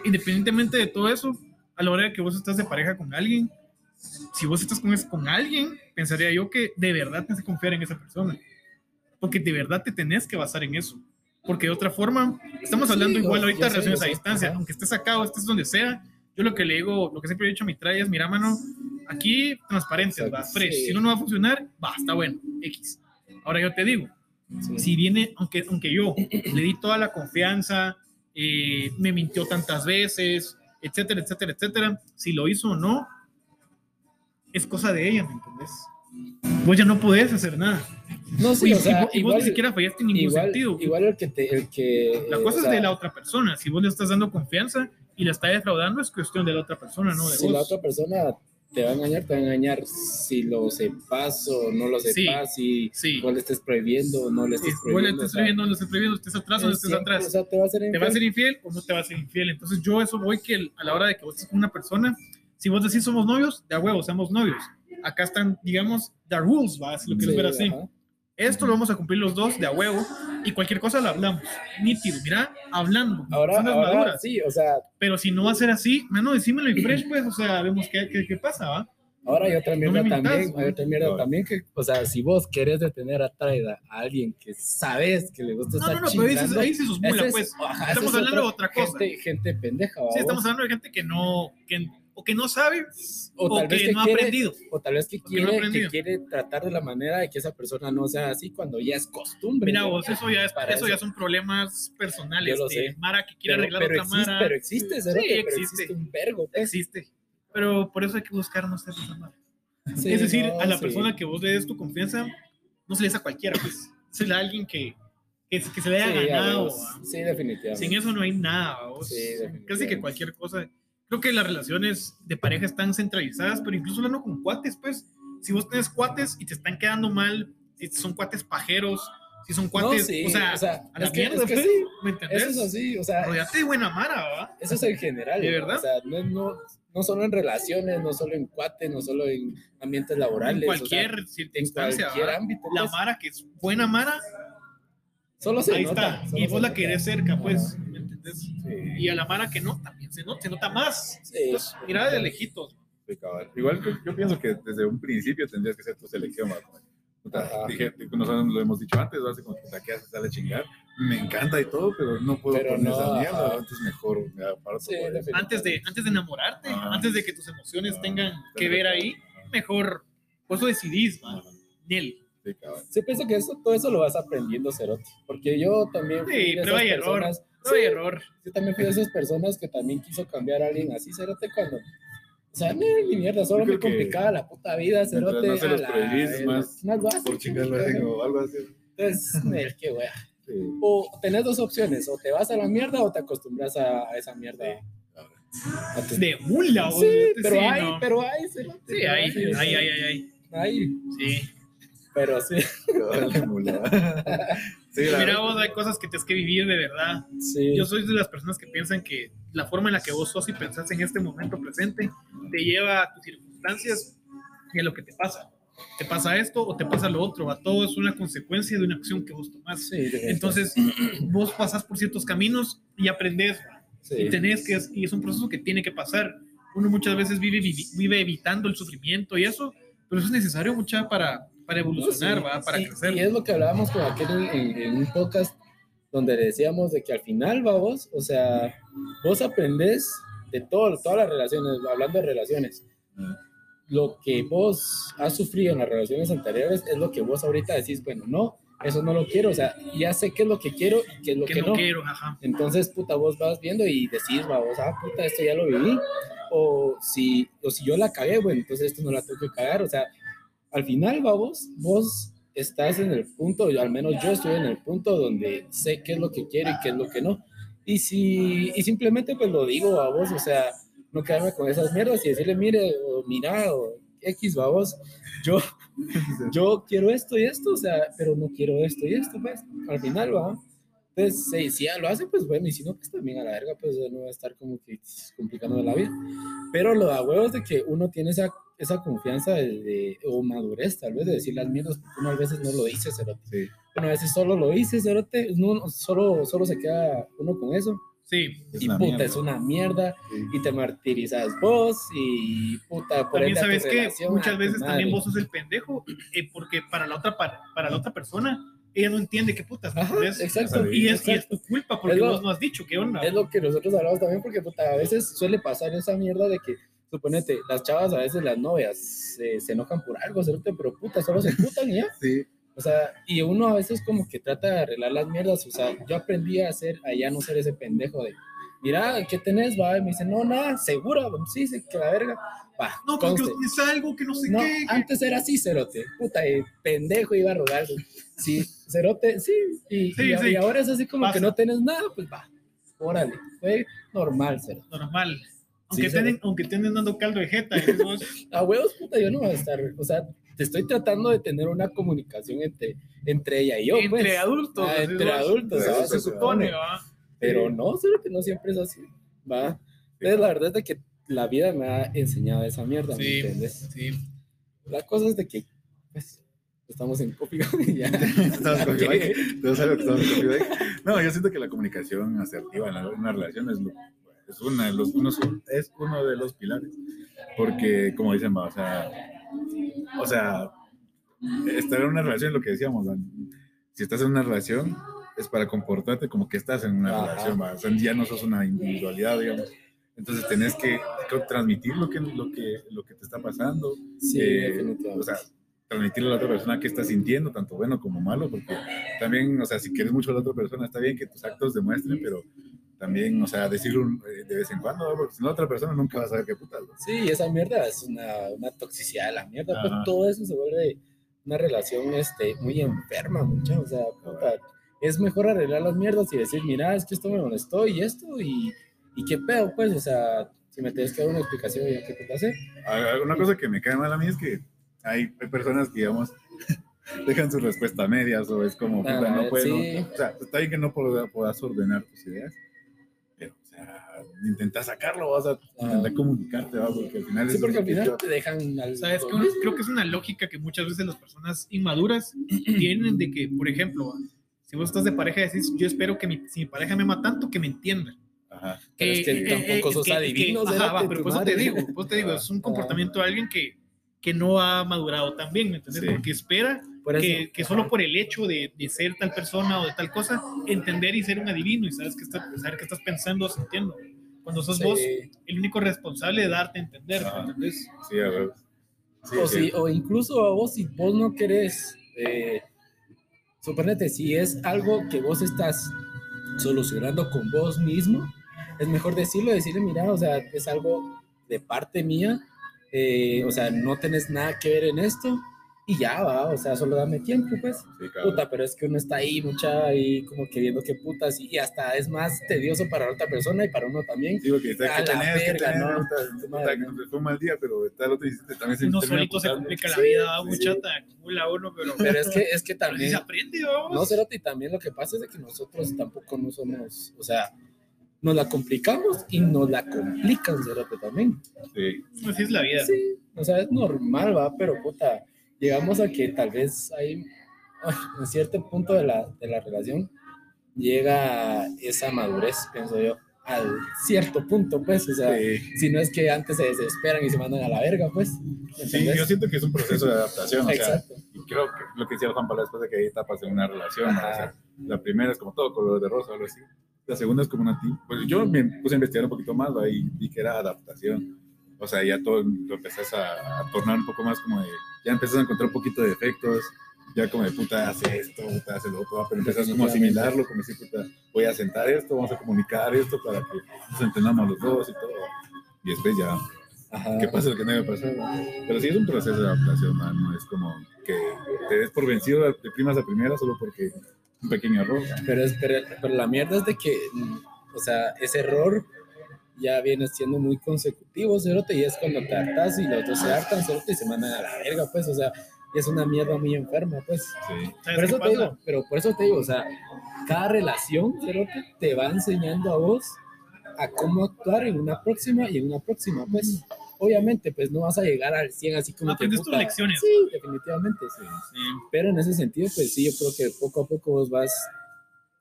Independientemente de todo eso, a la hora de que vos estás de pareja con alguien, si vos estás con, con alguien, pensaría yo que de verdad tienes que confiar en esa persona. Porque de verdad te tenés que basar en eso. Porque de otra forma, estamos Sí, hablando yo- igual ahorita de sé, relaciones yo a sé, distancia. ajá. Aunque estés acá o estés donde sea, yo lo que le digo, lo que siempre he dicho a mi trae es, mira, mano, aquí transparentes, Exacto, va, fresh. sí. Si no, no va a funcionar, va, está bueno, X. Ahora yo te digo, Sí. si viene, aunque, aunque yo le di toda la confianza, eh, me mintió tantas veces, etcétera, etcétera, etcétera, si lo hizo o no, es cosa de ella, ¿me entendés? Vos ya no podés hacer nada. No, sí, y, o sea, vos, y vos igual, ni siquiera fallaste en ningún igual, sentido. igual el que te, el que, la cosa o es sea, de la otra persona. Si vos le estás dando confianza y la está defraudando, es cuestión de la otra persona, no de si vos. la otra persona te va a engañar, te va a engañar si lo sepas o no lo Sí, sepas, si Sí. vos le estés prohibiendo o no le estés Es, vos le prohibiendo. estás o sea, prohibiendo, no le estás prohibiendo, estés atrás o no es estés atrás. O sea, te va a hacer ¿Te va a infiel. ser infiel o no te va a ser infiel? Entonces yo eso voy que a la hora de que vos estés con una persona, si vos decís somos novios, de a huevo, seamos novios. Acá están, digamos, the rules, ¿va? Si lo quieres Sí, ver así. ajá. Esto lo vamos a cumplir los dos de a huevo y cualquier cosa la hablamos. Nítido, mira, hablando. Ahora, ahora maduras. sí, o sea, Pero si no va a ser así, mano, decímelo y fresh, pues, o sea, vemos qué, qué, qué pasa, ¿va? ahora hay otra No mierda mintas, también, hay otra mierda No. también que, o sea, si vos querés detener atraída a alguien que sabes que le gusta No, estar no, no, pero ahí sí, chingando, ahí sí ese es- pues. ajá, Estamos es hablando de otra cosa. Gente, gente pendeja, Sí, ¿va estamos vos? hablando de gente que no, que, o que no sabe o, o, tal vez que, que no ha quiere, aprendido. o tal vez que que no ha quiere, que quiere tratar de la manera de que esa persona no sea así cuando ya es costumbre. Mira vos, eso ya, es, eso ya son problemas personales. Yo lo sé. Mara que quiere pero, arreglar pero otra existe, Mara. pero existe, cerote, pero existe. existe un vergo. pues. existe. Pero por eso hay que buscar no ser Mara. Sí, es decir, no, a la sí. persona que vos le des tu confianza, no se le des a cualquiera, pues. Se le a alguien que, que, que se le haya Sí, ganado. Sí, definitivamente. Sin eso no hay nada. Sí. Casi que cualquier cosa. Creo que las relaciones de pareja están centralizadas, pero incluso hablando con cuates, pues, si vos tenés cuates y te están quedando mal, si son cuates pajeros, si son cuates, sí, o, sea, o sea, a la es que- mierda, es que pues, sí, ¿me entendés? Eso es así, o sea, Rodeate de buena mara, ¿va? eso es en general. ¿De verdad? O sea, no, no, no solo en relaciones, no solo en cuates, no solo en ambientes laborales. En o sea, cualquier en circunstancia, cualquier ¿va? ámbito. La pues, mara que es buena mara, solo se ahí nota, está. Y vos la querés cerca, pues, Sí, Y a la mara que no, también se nota, se nota más. Sí. Entonces, mira de lejitos. sí. Igual que yo pienso que desde un principio tendrías que ser tu selección. Ajá. dije, nosotros lo hemos dicho antes, así como, puta, ¿qué haces? Sale a chingar. Me encanta y todo, pero no puedo Pero con no, esa mierda. ajá. ¿va? Entonces mejor me aparto. Sí. Antes de, antes de enamorarte, Ah. antes de que tus emociones Ah, tengan que ver ahí, mejor, por eso decidís. Nel. Sí. Sí, pienso que eso, todo eso lo vas aprendiendo, Cerote. Porque yo también fui Sí, de esas error. personas. No Sí, hay error. yo también fui de esas personas que también quiso cambiar a alguien así, Cerote, cuando. O sea, no, ni mierda, solo me que complicaba la puta vida, Cerote. más se los prohibís, más más básico. Por chingarlo así o algo así. Entonces, Nel, qué wea. Sí. O tenés dos opciones, o te vas a la mierda o te acostumbras a, a esa mierda. Tu- De mula, Sí, sí, pero hay, no. pero hay, Cerote. Sí, hay, Sí, hay, hay, hay, hay. hay. Sí. Pero sí. Sí, Mira vos, hay cosas que tienes que vivir de verdad. sí. Yo soy de las personas que piensan que la forma en la que vos sos y pensás en este momento presente te lleva a tus circunstancias y a lo que te pasa. Te pasa esto o te pasa lo otro. A todo es una consecuencia de una acción que vos tomás. Sí, Entonces, vos pasás por ciertos caminos y aprendés. sí. Y tenés que, y es un proceso que tiene que pasar. Uno muchas veces vive, vive evitando el sufrimiento y eso, pero eso es necesario mucha para, para evolucionar, Sí, ¿va? para sí, crecer. Y es lo que hablábamos con aquel en, en un podcast donde le decíamos de que al final, va vos, o sea, vos aprendés de todo, todas las relaciones, hablando de relaciones. Lo que vos has sufrido en las relaciones anteriores es lo que vos ahorita decís, bueno, no, eso no lo quiero, o sea, ya sé qué es lo que quiero y qué es lo que que, no, no. quiero, ajá. Entonces, puta, vos vas viendo y decís, va, vos, ah, puta, esto ya lo viví. O si, o si yo la cagué, bueno, entonces esto no la tengo que cagar. O sea, al final, va, vos, vos estás en el punto, yo, al menos yo estoy en el punto donde sé qué es lo que quiero y qué es lo que no. Y si, y simplemente pues lo digo a vos, o sea, no quedarme con esas mierdas y decirle, mire, o mira, o X, va, vos, yo, yo quiero esto y esto, o sea, pero no quiero esto y esto, pues, al final va. Entonces, sí, si ya lo hace, pues bueno, y si no, pues también a la verga, pues no va a estar como que complicando la vida. Pero lo da huevos de que uno tiene esa, esa confianza de, de- o madurez, tal vez, de decir las mierdas, porque uno a veces no lo dice, cerote. Sí. Uno a veces solo lo dice, cerote, no, solo, solo se queda uno con eso. Sí. Es y puta, mierda. es una mierda, Sí. y te martirizas vos, y puta, por También sabes que muchas veces también vos sos el pendejo, eh, porque para la otra para, para la otra persona ella no entiende qué putas, ¿me Ajá, entendés? exacto. Y es, y es exacto. tu culpa porque Es lo- vos no has dicho qué onda. Es lo que nosotros hablamos también, porque puta, a veces suele pasar esa mierda de que, suponete, las chavas, a veces las novias, se, se enojan por algo, cerote, pero puta, solo se putan y ya. Sí. O sea, y uno a veces como que trata de arreglar las mierdas. O sea, yo aprendí a hacer, a ya no ser ese pendejo de, mira, ¿qué tenés? Va, y me dice, no, nada, segura, sí, sí, que la verga. Va, No, porque es algo que no sé No, qué. antes era así, cerote. Puta, y pendejo iba a rogar. Sí, cerote, sí. Y, Sí, y, sí. y ahora es así como Pasa. que no tenés nada, pues va, órale. Fue normal, cerote. Normal. Aunque, Sí, tienen, aunque tienen dando caldo de jeta. A huevos, puta, yo no voy a estar, o sea, te estoy tratando de tener una comunicación entre, entre ella y yo, entre pues. adultos. Ah, entre vos. adultos, ¿sabes? se supone, ¿va? Pero no, solo que no siempre es así, va. Entonces, la verdad es de que la vida me ha enseñado esa mierda, ¿me Sí, entiendes? sí. La cosa es de que, pues, estamos en copy y ya. Estamos con Ok. Ibai. Todos saben que estamos con Ibai. No, yo siento que la comunicación asertiva en la- en una relación es, una de los, unos- es uno de los pilares. Porque, como dicen, o sea, o sea, estar en una relación, lo que decíamos, va, si estás en una relación, es para comportarte como que estás en una Ajá. relación, va, o sea, ya no sos una individualidad, digamos. Entonces tenés que transmitir lo que, lo, que, lo que te está pasando, Sí, eh, o sea, transmitirle a la otra persona qué está sintiendo, tanto bueno como malo, porque también, o sea, si quieres mucho a la otra persona, está bien que tus actos demuestren, pero también, o sea, decirlo eh, de vez en cuando, ¿no? porque si no, otra persona nunca va a saber qué puta. ¿no? Sí, esa mierda es una, una toxicidad de la mierda. Pues todo eso se vuelve una relación este, muy enferma, mucha. O sea, puta, es mejor arreglar las mierdas y decir, mira, es que esto me molestó y esto y, y qué pedo, pues. O sea, si me tienes que dar una explicación, ya qué puta hacer. Ah, Una cosa que me cae mal a mí es que hay personas que, digamos, dejan su respuesta a medias o es como, puta, Ah, no puedo. sí. O sea, está bien que no puedas, ordenar tus ideas, sea, intenta sacarlo, vas a intentar comunicarte, ¿va? porque al final Sí, es porque al final te dejan al. ¿Sabes? Creo que es una lógica que muchas veces las personas inmaduras tienen de que, por ejemplo, si vos estás de pareja y decís, yo espero que mi, si mi pareja me ama tanto, que me entienda. Ajá. Pero es que tampoco sos que- adivino, que- ajá, va, pero por eso te digo, por eso te digo, es un comportamiento de alguien que, que no ha madurado tan bien, ¿me entiendes? Sí. Porque espera Por eso, que, que solo por el hecho de, de ser tal persona o de tal cosa, entender y ser un adivino y sabes que está, saber qué estás pensando o sintiendo. Cuando sos Sí. vos el único responsable de darte a entender, ¿me Ajá. entendés? Sí, a ver. Sí, o, sí. si, o incluso a vos, si vos no querés, eh, suponete, si es algo que vos estás solucionando con vos mismo, es mejor decirlo, decirle, mira, o sea, es algo de parte mía, eh, o sea, no tenés nada que ver en esto, y ya va, o sea, solo dame tiempo, pues. Sí, cabrón. Puta, pero es que uno está ahí, mucha, ahí como que viendo qué putas, y hasta es más tedioso para la otra persona y para uno también. Digo que está que la tenés, que tenés, ¿no? puta, que fue un mal día, pero está el otro y también se Uno solito se complica la Sí, vida, sí. muchata, acumula uno, pero, Pero es que, es que sí también... se aprende, vamos. No, Cerote, y también lo que pasa es de que nosotros tampoco no somos, o sea, nos la complicamos y nos la complican, Cerote, también. Sí. Así es la vida. Sí, o sea, es normal, va, pero puta, llegamos a que tal vez hay, ay, en cierto punto de la, de la relación, llega esa madurez, pienso yo, al cierto punto, pues, o sea, Sí. si no es que antes se desesperan y se mandan a la verga, pues. ¿me Sí, yo siento que es un proceso de adaptación, o sea, y creo que lo que decía Juan Pablo después de que hay etapas en una relación, o sea, la primera es como todo color de rosa, algo así, la segunda es como una, pues yo me puse a investigar un poquito más, y vi que era adaptación, o sea, ya todo lo empezás a, a tornar un poco más como de, ya empezás a encontrar un poquito de defectos, ya como de puta hace esto, puta hace lo otro, pero empezás como a asimilarlo, como decir, puta, voy a sentar esto, vamos a comunicar esto para que nos entendamos los dos y todo, y después ya Ajá. que pase lo que debe pasar. Pero sí es un proceso de adaptación, ¿no? no es como que te des por vencido de primas a primera solo porque un pequeño error. ¿no? Pero, es, pero, pero la mierda es de que, o sea, ese error ya viene siendo muy consecutivo, cerote, y es cuando te hartas y los dos se hartan, cerote, y se mandan a la verga, pues, o sea, y es una mierda muy enferma, pues. Sí. ¿Sabes Por eso te digo, pero por eso te digo, o sea, cada relación, cerote, te va enseñando a vos a cómo actuar en una próxima y en una próxima, pues. Obviamente, pues no vas a llegar al 100 así como que, Aprendes tus puta, lecciones. Sí, definitivamente, sí. Sí. Pero en ese sentido, pues sí, yo creo que poco a poco vos vas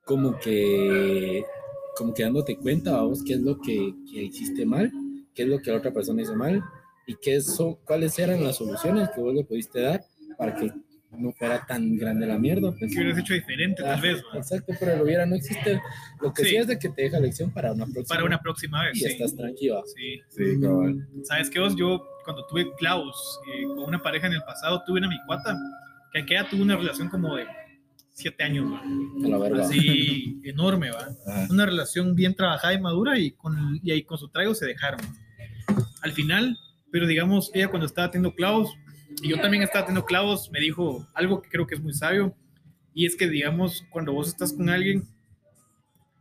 como que, como que dándote cuenta a vos qué es lo que, que hiciste mal, qué es lo que la otra persona hizo mal y qué son, cuáles eran las soluciones que vos le pudiste dar para que no fuera tan grande la mierda. Pues. Que hubieras hecho diferente, tal vez, ¿va? Exacto, pero el hubiera no existe. Lo que sí. Sí. es de que te deja lección para una próxima. Para una próxima vez. y Sí. estás tranquila. Sí. Sí, cabal. ¿Sabes qué vos? Yo, cuando tuve clavos eh, con una pareja en el pasado, tuve una mi cuata, que aquella tuvo una relación como de siete años, ¿va? Así enorme, ¿va? Ajá. Una relación bien trabajada y madura y, con, y ahí con su trago se dejaron. Al final, pero digamos, ella cuando estaba teniendo clavos, y yo también estaba teniendo clavos, me dijo algo que creo que es muy sabio, y es que, digamos, cuando vos estás con alguien,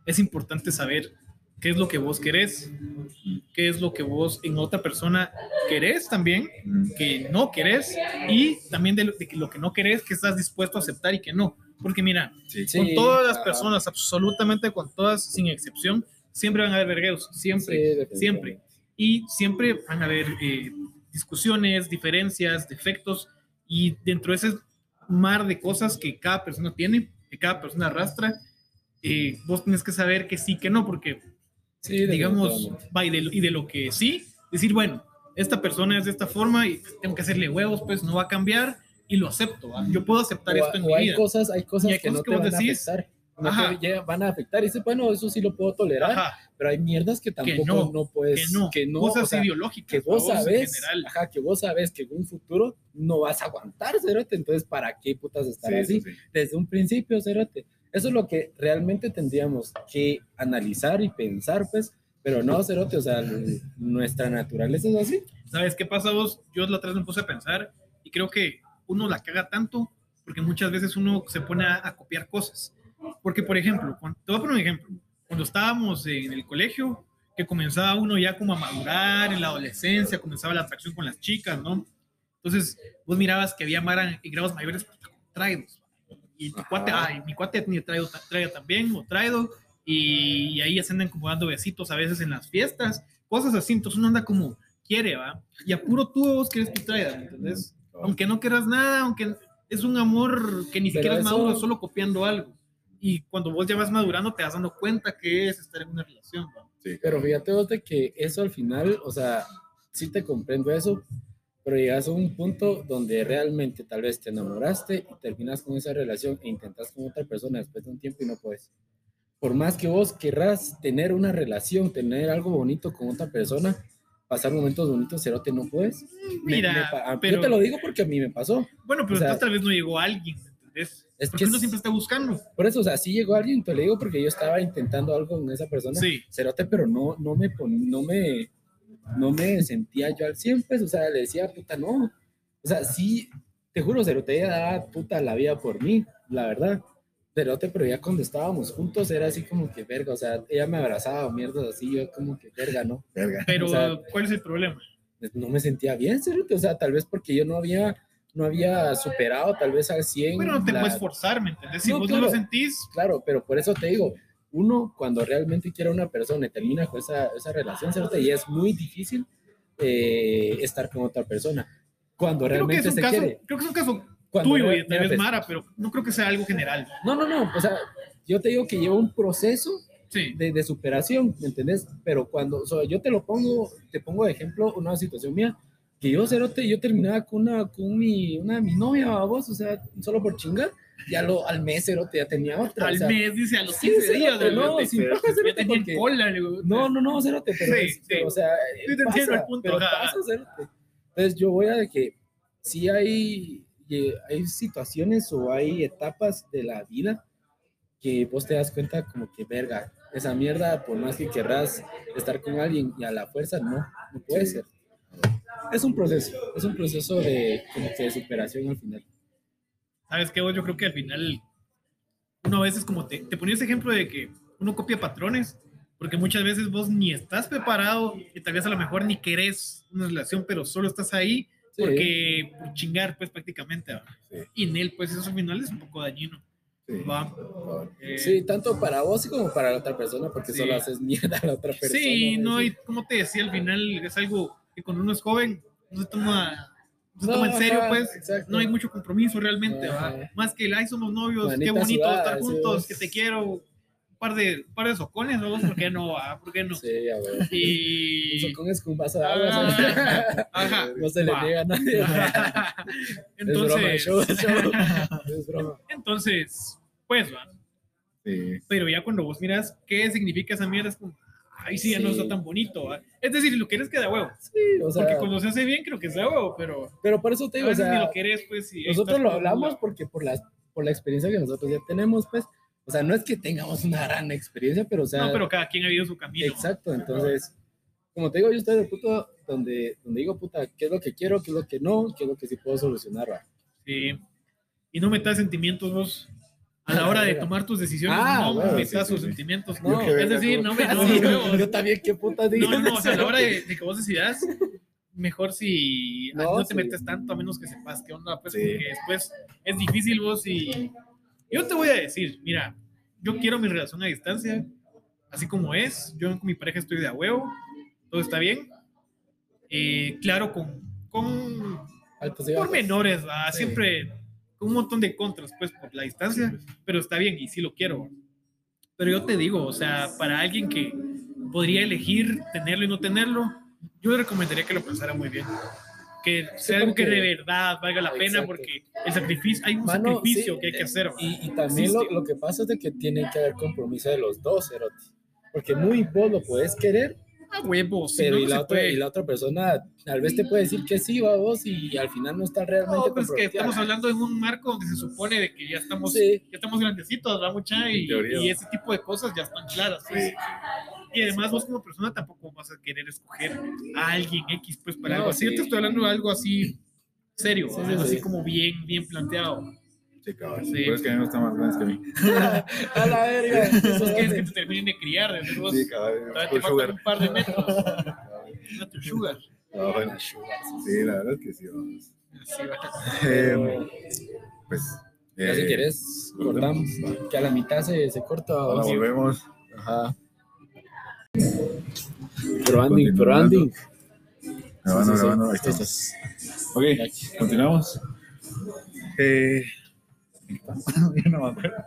es importante saber qué es lo que vos querés, qué es lo que vos en otra persona querés también, Mm. que no querés, y también de lo, de lo que no querés, que estás dispuesto a aceptar y que no. Porque mira, Sí. Sí, con todas las ajá. personas, absolutamente con todas, sin excepción, siempre van a haber vergueros, Sí, siempre, definitivamente. siempre. Y siempre van a haber eh, discusiones, diferencias, defectos, y dentro de ese mar de cosas que cada persona tiene, que cada persona arrastra, eh, vos tienes que saber que sí, que no, porque Sí, digamos, va y de, y de lo que sí, decir, bueno, esta persona es de esta forma y tengo que hacerle huevos, pues no va a cambiar y lo acepto. ¿va? Yo puedo aceptar O- esto en mi hay vida. cosas, hay cosas hay que cosas no que te van decís, a afectar. No te van a afectar. Y dices, bueno, eso sí lo puedo tolerar, Ajá, pero hay mierdas que tampoco no, no, puedes. que no, que no, cosas o sea, ideológicas. que vos sabes, ajá, que vos sabes que en un futuro no vas a aguantar, Cerote. Entonces, ¿para qué putas estar Sí, así? sí, sí. Desde un principio, Cerote. Eso es lo que realmente tendríamos que analizar y pensar, pues. Pero no, Cerote, o sea, nuestra naturaleza es así. ¿Sabes qué pasa vos? Yo la otra vez me puse a pensar y creo que uno la caga tanto porque muchas veces uno se pone a, a copiar cosas. Porque, por ejemplo, cuando, te voy a poner un ejemplo. Cuando estábamos en el colegio, que comenzaba uno ya como a madurar en la adolescencia, comenzaba la atracción con las chicas, ¿no? Entonces, vos mirabas que había Mara en grados mayores puta, con traidos. Y tu Ajá. cuate, ay, mi cuate tenía traido, traido también, o traido, y, y ahí ya se andan como dando besitos a veces en las fiestas, cosas así. Entonces uno anda como, quiere, ¿va? Y a puro tú vos querés tu traida, ¿me entendés? Aunque no quieras nada, aunque es un amor que ni Pero siquiera es maduro, solo copiando algo. Y cuando vos ya vas madurando, te vas dando cuenta que es estar en una relación, ¿va? Pero fíjate vos de que eso al final, o sea, sí te comprendo eso, pero llegas a un punto donde realmente tal vez te enamoraste y terminas con esa relación e intentas con otra persona después de un tiempo y no puedes. Por más que vos querrás tener una relación, tener algo bonito con otra persona, pasar momentos bonitos, cerote, no puedes. Mira, me pero- Yo te lo digo porque a mí me pasó. Bueno, pero O sea- tal vez no llegó alguien, ¿me entendés? Es Porque que uno siempre está buscando. Por eso, o sea, sí llegó alguien, te lo digo porque yo estaba intentando algo con esa persona. Sí. cerote, pero no, no me pon- no me, no me sentía yo al 100, pues, o sea, le decía, puta, no, o sea, sí, te juro, cerote, ella daba puta la vida por mí, la verdad, cerote, pero ya cuando estábamos juntos era así como que verga, o sea, ella me abrazaba, mierdas así, yo como que verga, ¿no? Verga. Pero, O sea- ¿cuál es el problema? No me sentía bien, cerote, o sea, tal vez porque yo no había, no había superado tal vez al 100. Bueno, no te la- puedes forzar, ¿me entendés? Si No, vos no lo sentís, Claro, pero por eso te digo, uno cuando realmente quiere a una persona y termina con esa, esa relación, ¿cierto? Y es muy difícil eh, estar con otra persona. Cuando creo que, es realmente un se caso, quiere. creo que es un caso Cuando y tal mira, vez Mara, pero no creo que sea algo general. No, no, no, o sea, yo te digo que lleva un proceso Sí. de, de superación, ¿me entendés? Pero cuando, o sea, yo te lo pongo, te pongo de ejemplo una situación mía, que yo, cerote, yo terminaba con una, con mi, una, mi novia, vos, o sea, solo por chingar, ya lo, al mes, cerote, ya tenía otra. Al o sea, mes, dice, a los sí, 15 días. cerote, no, cerote. sin paja, cerote, porque- cola. digo. No, no, no, cérate, pero, Sí, es- sí. pero, o sea, Sí, te entiendo el punto, pero pasa, cérate. Entonces yo voy a de que sí hay, y hay situaciones o hay etapas de la vida que vos te das cuenta como que, verga, esa mierda, por más que querrás estar con alguien y a la fuerza, no, no puede ser. Es un proceso, es un proceso de, como que de superación al final. ¿Sabes qué? vos? Yo creo que al final, uno a veces como te, te ponía ese ejemplo de que uno copia patrones, porque muchas veces vos ni estás preparado y tal vez a lo mejor ni querés una relación, pero solo estás ahí Sí. porque por chingar, pues prácticamente. Sí. Y en él, pues eso al final es un poco dañino. Sí. ¿va? Eh, Sí, tanto para vos como para la otra persona, porque Sí. solo haces mierda a la otra persona. Sí, no, y como te decía, al final es algo que cuando uno es joven no se toma, no se No, toma en serio, ajá, pues. exacto. No hay mucho compromiso realmente. Más que el, ay, somos novios, qué Manita bonito sudada, estar juntos, que te quiero. Par de, un par de socones, ¿no? ¿Por qué no? va? ¿Por qué no? Sí, a ver. Y. Un socón es con vaso de agua. Ah. Ajá. No se le Va. niega a nadie. es broma, Entonces, es show, es show. Es broma. entonces, pues, va. Sí. Pero ya cuando vos miras qué significa esa mierda, es como, ay, sí, ya no Sí. está tan bonito. ¿va? Es decir, lo querés que da huevo. Sí, o sea, Porque cuando se hace bien, creo que se da huevo, pero pero por eso te a digo, o veces ni sea, lo querés, pues. y nosotros lo hablamos la- porque por la, por la experiencia que nosotros ya tenemos, pues, o sea, no es que tengamos una gran experiencia, pero o sea, No, pero cada quien ha vivido su camino. exacto, entonces, como te digo, yo estoy en el punto donde, donde digo, puta, ¿qué es lo que quiero? ¿Qué es lo que no? ¿Qué es lo que sí puedo solucionar? Sí. Y no metas sentimientos vos. A la hora de tomar tus decisiones, Ah, no bueno, metas sí, sus sí. sentimientos. No, es decir, no, me- no, Sí, huevos. yo también, qué puta digo. No, no, o sea, a la hora de, de que vos decidas, mejor si No, no, te sí. metes tanto, a menos que sepas qué onda, pues, porque después es difícil vos y... Yo te voy a decir, mira, yo quiero mi relación a distancia, así como es, yo con mi pareja estoy de a huevo, todo está bien, Eh, claro, con, con pormenores, ¿va? Sí. siempre con un montón de contras, pues, por la distancia, pero está bien y sí lo quiero. Pero yo te digo, o sea, para alguien que podría elegir tenerlo y no tenerlo, yo le recomendaría que lo pensara muy bien. Que sea algo que de verdad valga la pena, Exacto. porque el sacrificio, hay un Mano, sacrificio sí, que hay que hacer. Y, y también lo, lo que pasa es de que tiene que haber compromiso de los dos, Eroti. Porque muy vos lo puedes querer, Ah, huevos, si pero no, y, no la otra, puede. y la otra persona tal vez te puede decir que sí, va vos, y al final no está realmente No, pues que estamos hablando en un marco donde se supone de que ya estamos, Sí. ya estamos grandecitos, ¿va, mucha? Y, ese tipo de cosas ya están claras. pues. Sí. Y además vos como persona tampoco vas a querer escoger a alguien X pues para No, algo así. Yo te estoy hablando de algo así serio, Sí, ¿va? sí, algo sí. así como bien, bien planteado. Sí, cabrón. Sí. Pero es que a mí me están más grandes que a mí. a la verga. Eso es que es que te terminen de criar, de vos Sí, cabrón. te faltan sugar. un par de metros. No tu sugar. Ah, bueno. Sí, la verdad es que sí. vamos. Sí, va. Eh, pues. Ya si eh, quieres, cortamos. Que a la mitad se, se corta. Ahora sí. volvemos. Ajá. Branding, branding. Grabando, grabando. Ahí estamos. Ok, continuamos. Eh, no me acuerdo. No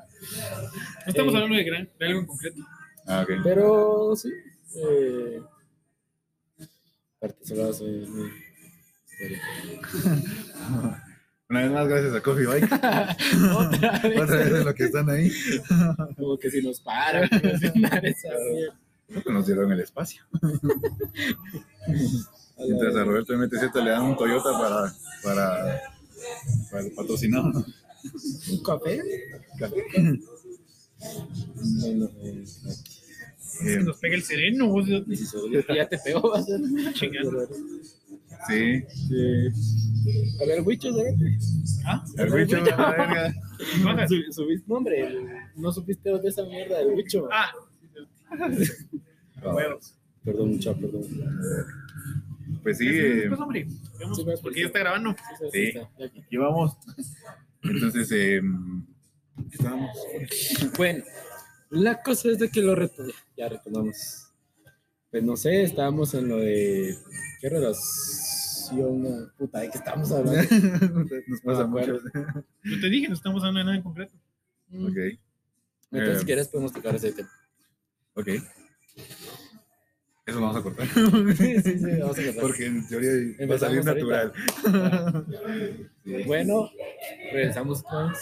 estamos Eh. hablando de, gran, de algo en concreto. Ah. Pero sí. Eh, parte solo soy mi historia. Una vez más, gracias a Coffee Bike. Otra vez. Otra vez de lo que están ahí. Como que si nos paran. Nos dieron el espacio. Mientras a. Roberto MTZ le dan un Toyota para, para, para el patrocinado. ¿Un café? Bueno, eh, Eh, Que nos pega el sereno, vos. ya te pegó, va a ser. Chingando. sí, Sí. A ver, Wicho, ¿sabes? ¿Ah? el bicho, la verga. Subiste nombre, el- no supiste de esa mierda del Wicho. Ah, huevos. Perdón, mucho, perdón. Pues sí, eh, Pues, hombre, vemos, Sí, porque ya está grabando. Sí. está, ya aquí. aquí vamos. Entonces, eh, estábamos. Bueno, la cosa es de que lo retomamos. Ya retomamos. Pues no sé, estábamos en lo de. ¿Qué relación? Puta, ¿de qué estamos hablando? Nos pasa No mucho. Yo te dije, no estamos hablando de nada en concreto. Ok, Entonces, Eh, si quieres, podemos tocar ese tema. ok. Eso lo vamos a cortar. Sí, sí, sí, vamos a cortar. Porque en teoría va a salir natural. Bueno, regresamos con.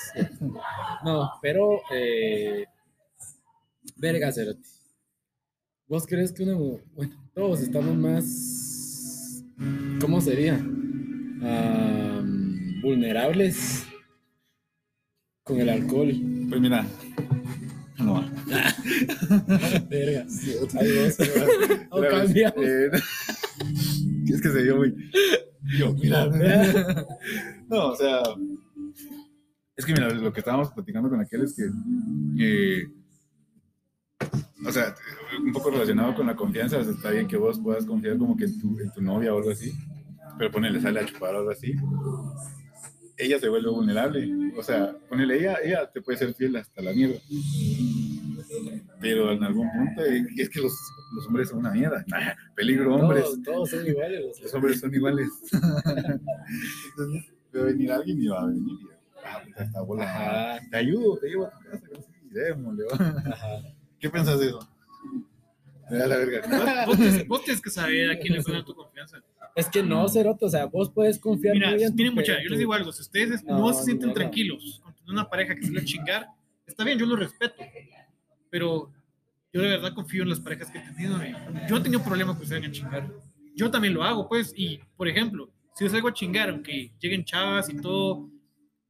No, pero. Eh, verga, Cerote. ¿Vos crees que una. Bueno, todos estamos más. ¿Cómo sería? Vulnerables con el alcohol. Pues mira, no. Verga. Ahí vos, O cambiamos. eh, es que se dio muy. Yo, mira. No, o sea. Es que mira, lo que estábamos platicando con aquel es que. eh, o sea, un poco relacionado con la confianza, o sea, está bien que vos puedas confiar como que en tu, en tu novia o algo así. pero ponele, sale a chupar o algo así, ella se vuelve vulnerable. O sea, ponele, ella, ella te puede ser fiel hasta la mierda. Pero en algún punto es que los, los hombres son una mierda. Peligro, hombres. Todos, todos son iguales. Los hombres son iguales. Entonces, va a venir alguien y va a venir. Ah, puta, esta bola. Ajá. Te ayudo, te llevo a tu casa. que sí, démosle, va. Ajá. ¿Qué piensas de eso? La verga. Vos, tienes- vos tienes que saber a quién le dar tu confianza. Es que no, Cerote, o sea, vos puedes confiar Mira, muy bien. miren tu- mucha, yo les digo algo, si ustedes no, No, se sienten no, no. tranquilos con una pareja que se le chingar, está bien, yo lo respeto, pero yo de verdad confío en las parejas que he tenido. Yo he tenido problemas que se vayan a chingar. Yo también lo hago, pues, y por ejemplo, si yo salgo a chingar, aunque lleguen chavas y todo,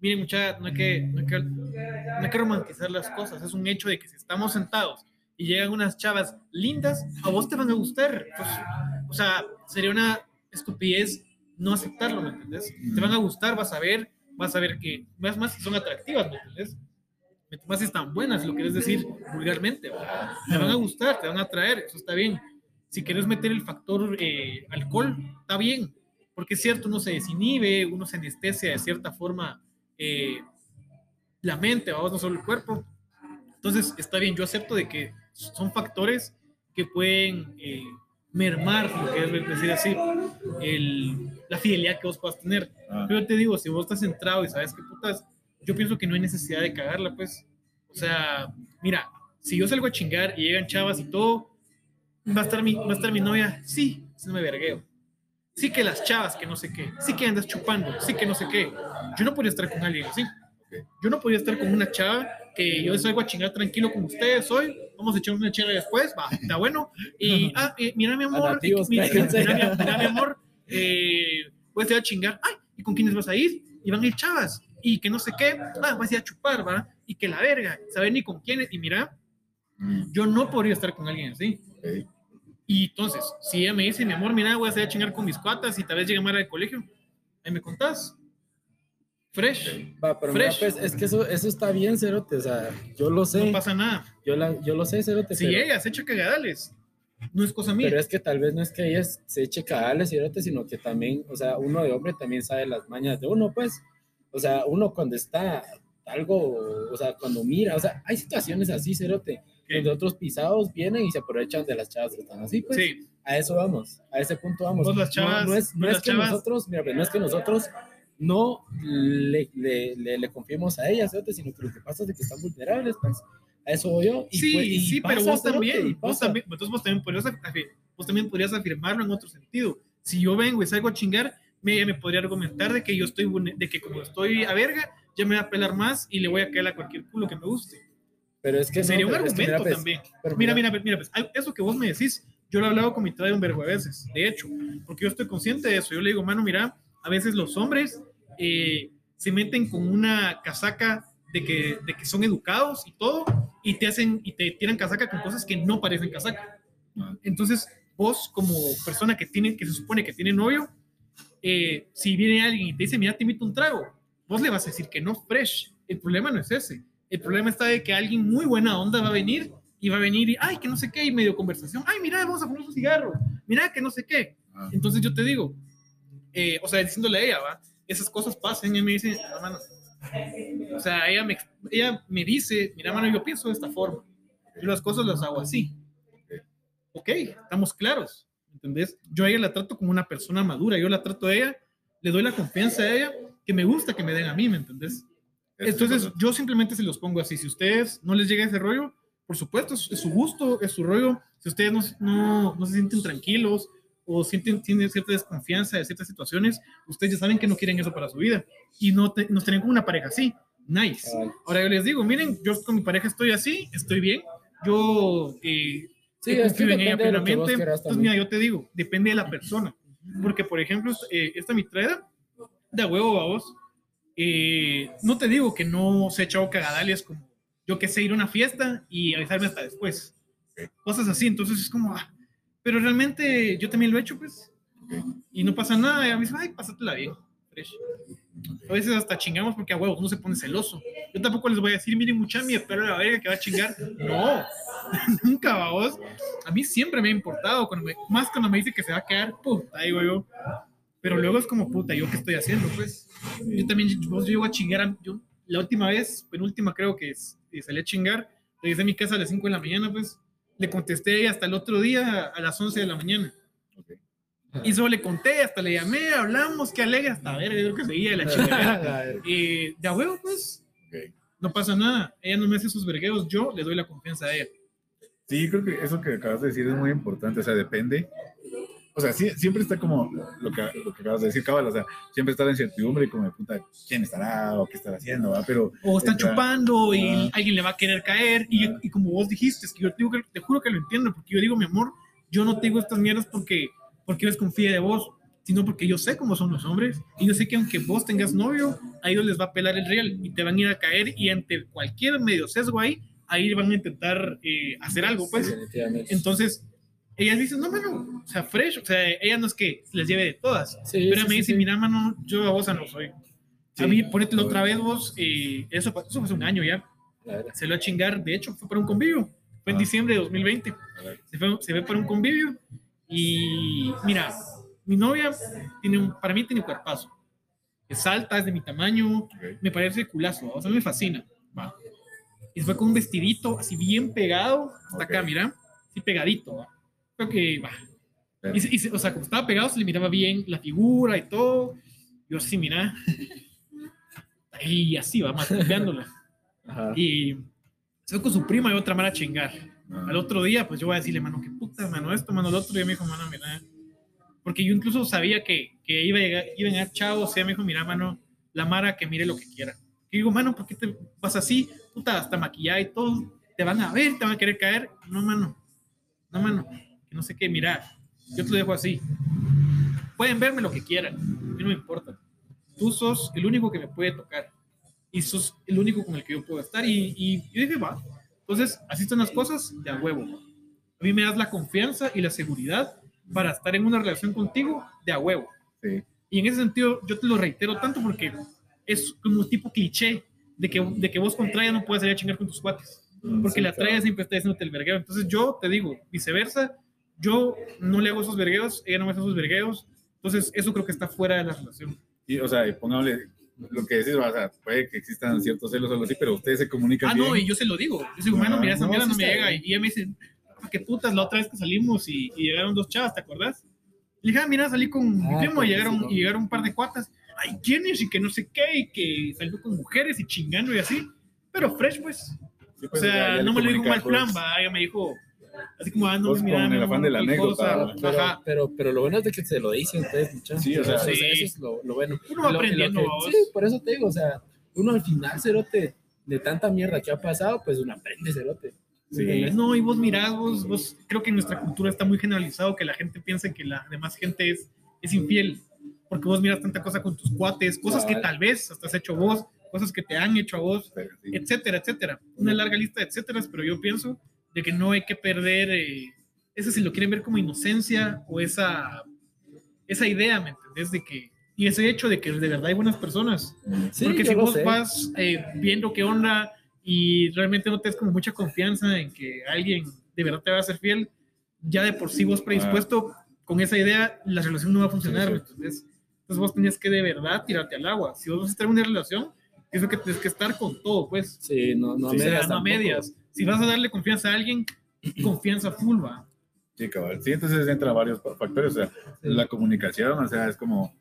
miren mucha, no no no hay que romantizar las cosas, es un hecho de que si estamos sentados y llegan unas chavas lindas, a vos te van a gustar. Pues, o sea, sería una estupidez no aceptarlo, ¿me entiendes? Te van a gustar, vas a ver, vas a ver que, más, más son atractivas, ¿me entiendes? Más están buenas, lo quieres decir vulgarmente, ¿verdad? Te van a gustar, te van a atraer, eso está bien. Si quieres meter el factor eh, alcohol, está bien, porque es cierto, uno se desinhibe, uno se anestesia de cierta forma eh, la mente, vamos, no solo el cuerpo. Entonces, está bien, yo acepto de que son factores que pueden eh, mermar, lo que es decir así, el, la fidelidad que vos puedas tener. Ah. Pero te digo, si vos estás centrado y sabes que putas, yo pienso que no hay necesidad de cagarla, pues. O sea, mira, si yo salgo a chingar y llegan chavas y todo, va a estar mi, va a estar mi novia, sí, si no me vergueo. Sí que las chavas, que no sé qué, sí que andas chupando, sí que no sé qué. Yo no podría estar con alguien así. Yo no podría estar con una chava que yo salgo a chingar tranquilo con ustedes hoy, vamos a echar una chela después, va, está bueno. Y, ah, eh, mira mi amor, nativos, mira, mira, cáiganse. mira, mira, mi amor, eh, voy a ir a chingar, ay, ¿y con quiénes vas a ir? Y van a ir chavas, y que no sé qué, ah, vas a ir a chupar, va, y que la verga, saber ni con quiénes, y mira, Mm, yo no podría estar con alguien así. Y entonces, si ella me dice, mi amor, mira, voy a salir a chingar con mis cuatas y tal vez llegue Mara del colegio, ahí me contás. Fresh, Va, pero mira, Fresh. pues, es que eso, eso está bien, Cerote, o sea, yo lo sé. no pasa nada. yo, la, yo lo sé, Cerote, Si pero, ella se echa cagadales, no es cosa mía. pero es que tal vez no es que ella se eche cagales, Cerote, sino que también, o sea, uno de hombre también sabe las mañas de uno, pues. O sea, uno cuando está algo, o sea, cuando mira, o sea, hay situaciones así, Cerote, Donde otros pisados vienen y se aprovechan de las chavas que están así, pues. Sí, A eso vamos, a ese punto vamos. Vos las No- chavas- no, es, no vos es que chavas- nosotros, mira, pues, no es que nosotros no le, le, le, le confiemos a ellas, sino que lo que pasa es que están vulnerables, pues. A eso voy yo. Y sí, pues- y sí, pero pasa, vos cerote, y también, vos también, entonces vos también, podrías, vos también podrías afirmarlo en otro sentido. Si yo vengo y salgo a chingar, me, me podría argumentar de que yo estoy, de que como estoy a verga, ya me va a pelar más y le voy a caer a cualquier culo que me guste. Pero es que no, Sería un es que argumento mira, pues, también. pero Mira, mira, mira, pues, al- eso que vos me decís, yo lo he hablado con mi tía de un verbo a veces, de hecho, porque yo estoy consciente de eso. Yo le digo, mano, mira, a veces los hombres eh, se meten con una casaca de que, de que son educados y todo, y te hacen, y te tiran casaca con cosas que no parecen casaca. Entonces, vos como persona que tiene, que se supone que tiene novio, eh, si viene alguien y te dice, mira, te invito un trago, vos le vas a decir que no, fresh. El problema no es ese. El problema está de que alguien muy buena onda va a venir y va a venir y, ay, que no sé qué, y medio conversación, ay, mira, vamos a poner un cigarro, mira, que no sé qué. Ah. Entonces yo te digo, eh, o sea, diciéndole a ella, va, esas cosas pasan y me dice, "No, mano, o sea, ella me, ella me dice, mira, mano, yo pienso de esta forma, yo las cosas las hago así. Ok, estamos claros, ¿entendés? Yo a ella la trato como una persona madura, yo la trato a ella, le doy la confianza a ella, que me gusta que me den a mí, ¿me entendés? Entonces, yo simplemente se los pongo así. Si ustedes no les llega ese rollo, por supuesto, es, es su gusto, es su rollo. Si ustedes no, no, no se sienten tranquilos o sienten, tienen cierta desconfianza de ciertas situaciones, ustedes ya saben que no quieren eso para su vida y no te- nos tienen como una pareja así. Nice. Ahora yo les digo, miren, yo con mi pareja estoy así, estoy bien. Yo eh, Sí, eh, es que confío en ella plenamente. Entonces, mira, yo te digo, depende de la persona. Porque, por ejemplo, eh, esta mi traida, de huevo a vos, eh, no te digo que no se ha echado cagadales como yo que sé ir a una fiesta y avisarme hasta después. Cosas así, entonces es como, ah, pero realmente yo también lo he hecho, pues. Y no pasa nada, y a mí ay, pásatela bien, fresh. A veces hasta chingamos porque a huevos uno se pone celoso. Yo tampoco les voy a decir, miren, mucha mi espero la verga que va a chingar. No, nunca, vos. A mí siempre me ha importado, cuando me- más cuando me dice que se va a quedar, puta, digo yo, Pero luego es como, puta, ¿yo qué estoy haciendo? Pues yo también, vos llego a chingar, a- yo, la última vez, penúltima creo que es, salí a chingar, regresé a mi casa a las 5 de la mañana, pues le contesté hasta el otro día a las 11 de la mañana. Ok. Y solo le conté, hasta le llamé, hablamos, qué alegre, hasta ver, yo creo que seguía la chingada. Y de a huevo, pues, Ok. no pasa nada. Ella no me hace sus vergueos, yo le doy la confianza a ella. Sí, creo que eso que acabas de decir es muy importante, o sea, depende. O sea, sí, siempre está como lo que, lo que acabas de decir, cabal, o sea, siempre está la incertidumbre y como de puta, ¿quién estará o qué estará haciendo? ¿va? Pero O están Entra- chupando y Ah. alguien le va a querer caer. Y, Ah. y como vos dijiste, es que yo te, digo que, te juro que lo entiendo, porque yo digo, mi amor, yo no te digo estas mierdas porque, porque yo desconfíe de vos, sino porque yo sé cómo son los hombres. Y yo sé que aunque vos tengas novio, a ellos les va a pelar el real y te van a ir a caer. Y ante cualquier medio sesgo ahí, ahí van a intentar eh, hacer algo, pues. Definitivamente. Entonces, ellas dicen, no, mano, o sea, fresh, o sea, ella no es que les lleve de todas. Sí, Pero sí, me dice, mira, mano, yo a vos no soy. A mí, ponételo otra vez vos, eh, eso, eso fue hace un año ya, se lo a chingar, de hecho, fue para un convivio, fue en Ah. diciembre de 2020, a ver, se, fue, se ve para un convivio y mira, mi novia tiene un, para mí tiene un cuerpazo, es alta, es de mi tamaño, ok. me parece culazo, o sea, me fascina, va. Y fue con un vestidito así bien pegado, hasta Ok. acá, mira, así pegadito, va. Creo que, va, y, y o sea, como estaba pegado, se le miraba bien la figura y todo. Yo así, mira. Y así va, maltripeándola. Ajá. Y se fue con su prima y otra mala a chingar. Ah, Al otro día, pues yo voy a decirle, mano, qué puta, mano, esto, mano, el otro día me dijo, mano, mira. Porque yo incluso sabía que, que iba a llegar, iban a llegar chavos, sea, me dijo, mira, mano, la Mara que mire lo que quiera. Y digo, mano, ¿por qué te vas así? Puta, hasta maquillada y todo. Te van a ver, te van a querer caer. No, mano. No, mano. Que no sé qué, mira. Yo te lo dejo así. Pueden verme lo que quieran. A mí no me importa. Tú sos el único que me puede tocar. Y sos el único con el que yo puedo estar. Y, y yo dije, va. Entonces, así están las cosas de a huevo. A mí me das la confianza y la seguridad para estar en una relación contigo de a huevo. sí. Y en ese sentido, yo te lo reitero tanto porque es como un tipo cliché de que, de que vos con Traya no puedes salir a chingar con tus cuates. Porque Sí, la Traya claro. siempre está diciéndote el vergueo. Entonces yo te digo, viceversa, yo no le hago esos vergueos, ella no me hace esos vergueos. Entonces eso creo que está fuera de la relación. Y, o sea, y pongámosle lo que decís, o sea, puede que existan ciertos celos o algo así, pero ustedes se comunican Ah, bien. no, y yo se lo digo. Yo digo, bueno, Ah, mira, esa no, mierda no me llega. bien. Y ella me dice, "Ah, qué putas, la otra vez que salimos y, y llegaron dos chavas, ¿te acordás? Le dije, ah, mira, salí con mi Ah, primo pues, y llegaron, y llegaron un par de cuatas. Ay, ¿quiénes? Y que no sé qué, y que salió con mujeres y chingando y así. Pero fresh, pues. Sí, O pues, sea, ya- ya no me lo dijo mal plan, va. Ella me dijo, así como, ah, no, Vos mira, con el afán de la anécdota. Pero, Ajá. pero, pero lo bueno es de que se lo dicen ustedes, muchachos. Sí, o sea, Sí. eso es lo, lo bueno. Uno va lo- lo aprendiendo, que- sí, por eso te digo, o sea, uno al final, cerote, de tanta mierda que ha pasado, pues uno aprende, cerote. Sí. No, y vos mirás, vos, vos, creo que en nuestra cultura está muy generalizado que la gente piensa que la demás gente es, es infiel, porque vos miras tanta cosa con tus cuates, cosas que tal vez hasta has hecho vos, cosas que te han hecho a vos, etcétera, etcétera. Una larga lista de etcéteras, pero yo pienso de que no hay que perder, eh, ese si lo quieren ver como inocencia o esa, esa idea, ¿me entendés? De que, y ese hecho de que de verdad hay buenas personas. Sí, Porque si vos sé. vas eh, viendo qué onda y realmente no te das como mucha confianza en que alguien de verdad te va a ser fiel, ya de por sí vos predispuesto con esa idea, la relación no va a funcionar, Sí, ¿me sí. entendés? Entonces vos tenías que de verdad tirarte al agua. Si vos vas a estar en una relación, es lo que tienes que estar con todo, pues. Sí, no, no a o sea, medias. no a tampoco. medias. Si vas a darle confianza a alguien, confianza full, va. Sí, cabal. Sí, entonces entran varios fa- factores. O sea, la comunicación, o sea, es como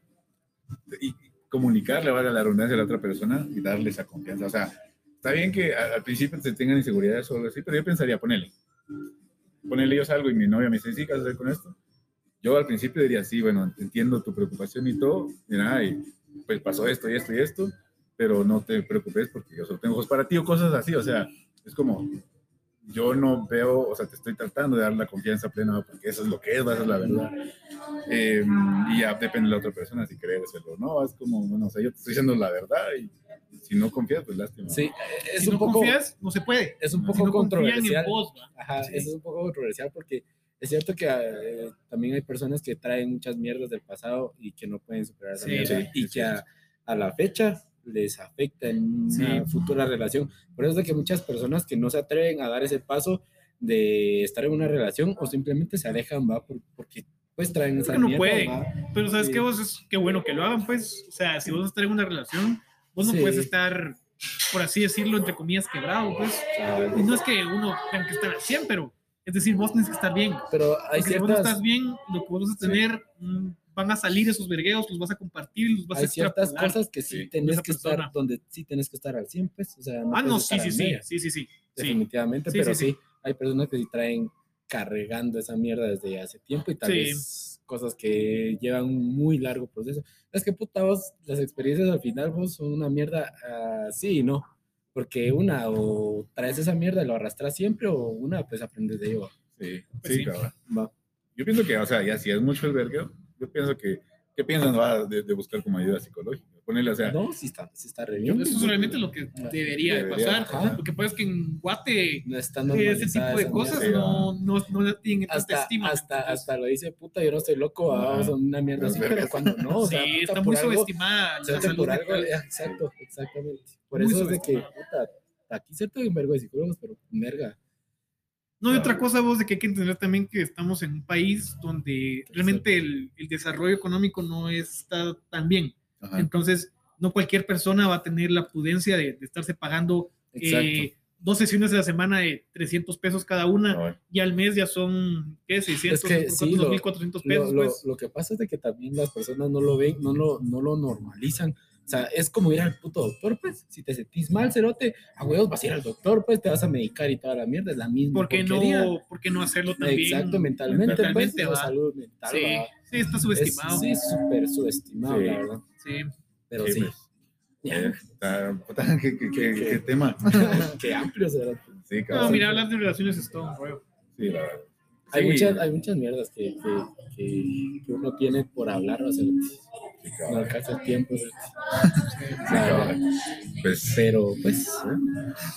y comunicarle, valga la redundancia a la otra persona y darle esa confianza. O sea, está bien que al principio se tengan inseguridades o algo así, pero yo pensaría, ponele. Ponele yo salgo y mi novia me dice, sí, ¿qué vas a hacer con esto? Yo al principio diría, sí, bueno, entiendo tu preocupación y todo, mira, y pues pasó esto y esto y esto, pero no te preocupes porque yo solo tengo ojos para ti o cosas así, o sea, es como, yo no veo, o sea, te estoy tratando de dar la confianza plena porque eso es lo que es, esa es la verdad. Eh, y ya depende de la otra persona si creérselo o no, es como, bueno, o sea, yo te estoy diciendo la verdad y si no confías, pues lástima. Sí, es si un no poco, confías, no se puede. es un Si poco no confían en controversial. vos. Ajá, Sí. eso es un poco controversial porque es cierto que eh, también hay personas que traen muchas mierdas del pasado y que no pueden superar esa Sí, mierda sí, y sí, que sí. a, a la fecha les afecta en una Sí. futura relación. Por eso es de que muchas personas que no se atreven a dar ese paso de estar en una relación o simplemente se alejan, va, por- porque pues traen esa no mierda, pueden. ¿va? Pero sabes Sí. que vos es qué bueno que lo hagan, pues. O sea, si vos estás en una relación, vos no Sí. puedes estar, por así decirlo, entre comillas, quebrado, pues. Y no es que uno tenga que estar al 100, pero es decir, vos tienes que estar bien. Pero hay Porque si vos no ciertas, estás bien, lo que vos vas a tener, mm, van a salir esos vergueos, los vas a compartir, los vas a hay ciertas extrapolar. cosas que sí, Sí, tenés que persona. estar donde sí tenés que estar al 100, pues. O sea, no Ah, no, sí, sí, sí, sí, sí, sí. Definitivamente, Sí, pero sí, sí, sí. hay personas que sí traen cargando esa mierda desde hace tiempo y tal Sí. vez cosas que llevan un muy largo proceso. Es que puta vos, las experiencias al final vos son una mierda así, y ¿no? Porque una, o traes esa mierda y lo arrastras siempre, o una, pues aprendes de ello. Sí, Pues sí, sí. cabrón. Va. Yo pienso que, o sea, ya si es mucho el vergueo, yo pienso que, ¿qué piensan va, de, de buscar como ayuda psicológica? Ponerle, o sea, No, sí está, sí está re bien. Eso es realmente lo que debería, de Debería, pasar. ajá. Lo que pasa es que en Guate No está ese tipo de cosas mierda. no, no, no tienen tanta hasta, estima. hasta, hasta lo dice puta, yo no estoy loco, Ajá. vamos a una mierda así, pero cuando no, o sea, sí, puta, está muy algo- subestimada por algo, eh, exacto, exactamente. Por Muy eso es de que, puta, aquí cierto hay un vergo de psicólogos, pero verga. No, y otra cosa, vos, de que hay que entender también que estamos en un país donde realmente el, el desarrollo económico no está tan bien. ajá, Entonces, no cualquier persona va a tener la pudencia de, de estarse pagando eh, dos sesiones a la semana de 300 pesos cada una y al mes ya son, ¿qué? 600, Es que sí, cuánto, lo- 2.400 lo, pesos, lo- pues. lo que pasa es de que también las personas no lo ven, no lo, no lo normalizan. O sea, es como ir al puto doctor, pues. Si te sentís mal, cerote, a huevos vas a ir al doctor, pues te vas a medicar y toda la mierda, es la misma. ¿Por qué, porquería. no, ¿Por qué no hacerlo también? Exacto, mentalmente, mentalmente, pues, va. la salud mental. Sí, va. sí, está subestimado. Es, sí, súper subestimado, Sí. la verdad. Sí. Pero Sí, ¿qué, qué, qué- ¿Qué- qué tema? Qué amplio, cerote. Sí, No, cabrón. mira, hablar de relaciones es todo un rollo. Sí, la verdad. Hay, Sí, muchas, hay muchas mierdas que, que, que, que uno tiene por hablar, o sea, sí, no alcanza el tiempo. Sí, cabrón. Pues Pero, pues,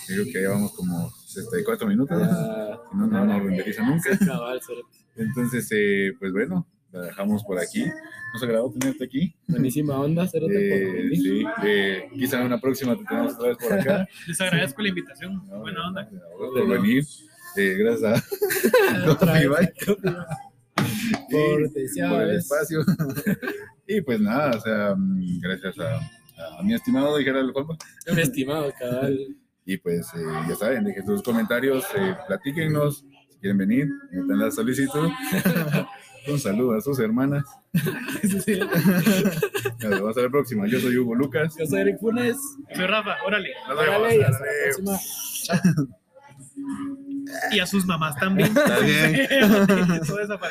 creo que llevamos como 64 minutos. ¿no? ya, Si no, no nos renderiza nunca. cabal. Entonces, eh, pues bueno, la dejamos por aquí. Nos agradó tenerte aquí. buenísima onda, Eh, venir. sí, eh, quizá en una próxima te tenemos otra vez por acá. Les agradezco la invitación. No, Buena onda. por venir. Eh, gracias a por Y por el espacio. y pues nada, o sea, mm, gracias a, a mi estimado dijera el Juanpa. Mi estimado, cabal. Y pues eh, ya saben, dejen sus comentarios, eh, platíquennos si quieren venir, metan la solicitud. Un saludo a sus hermanas. Sí. Nos vemos a la próxima. Yo soy Hugo Lucas. Yo soy Eric Funes. Soy Rafa, órale. Nos vemos. Órale, hasta la próxima. Y a sus mamás también. Está esa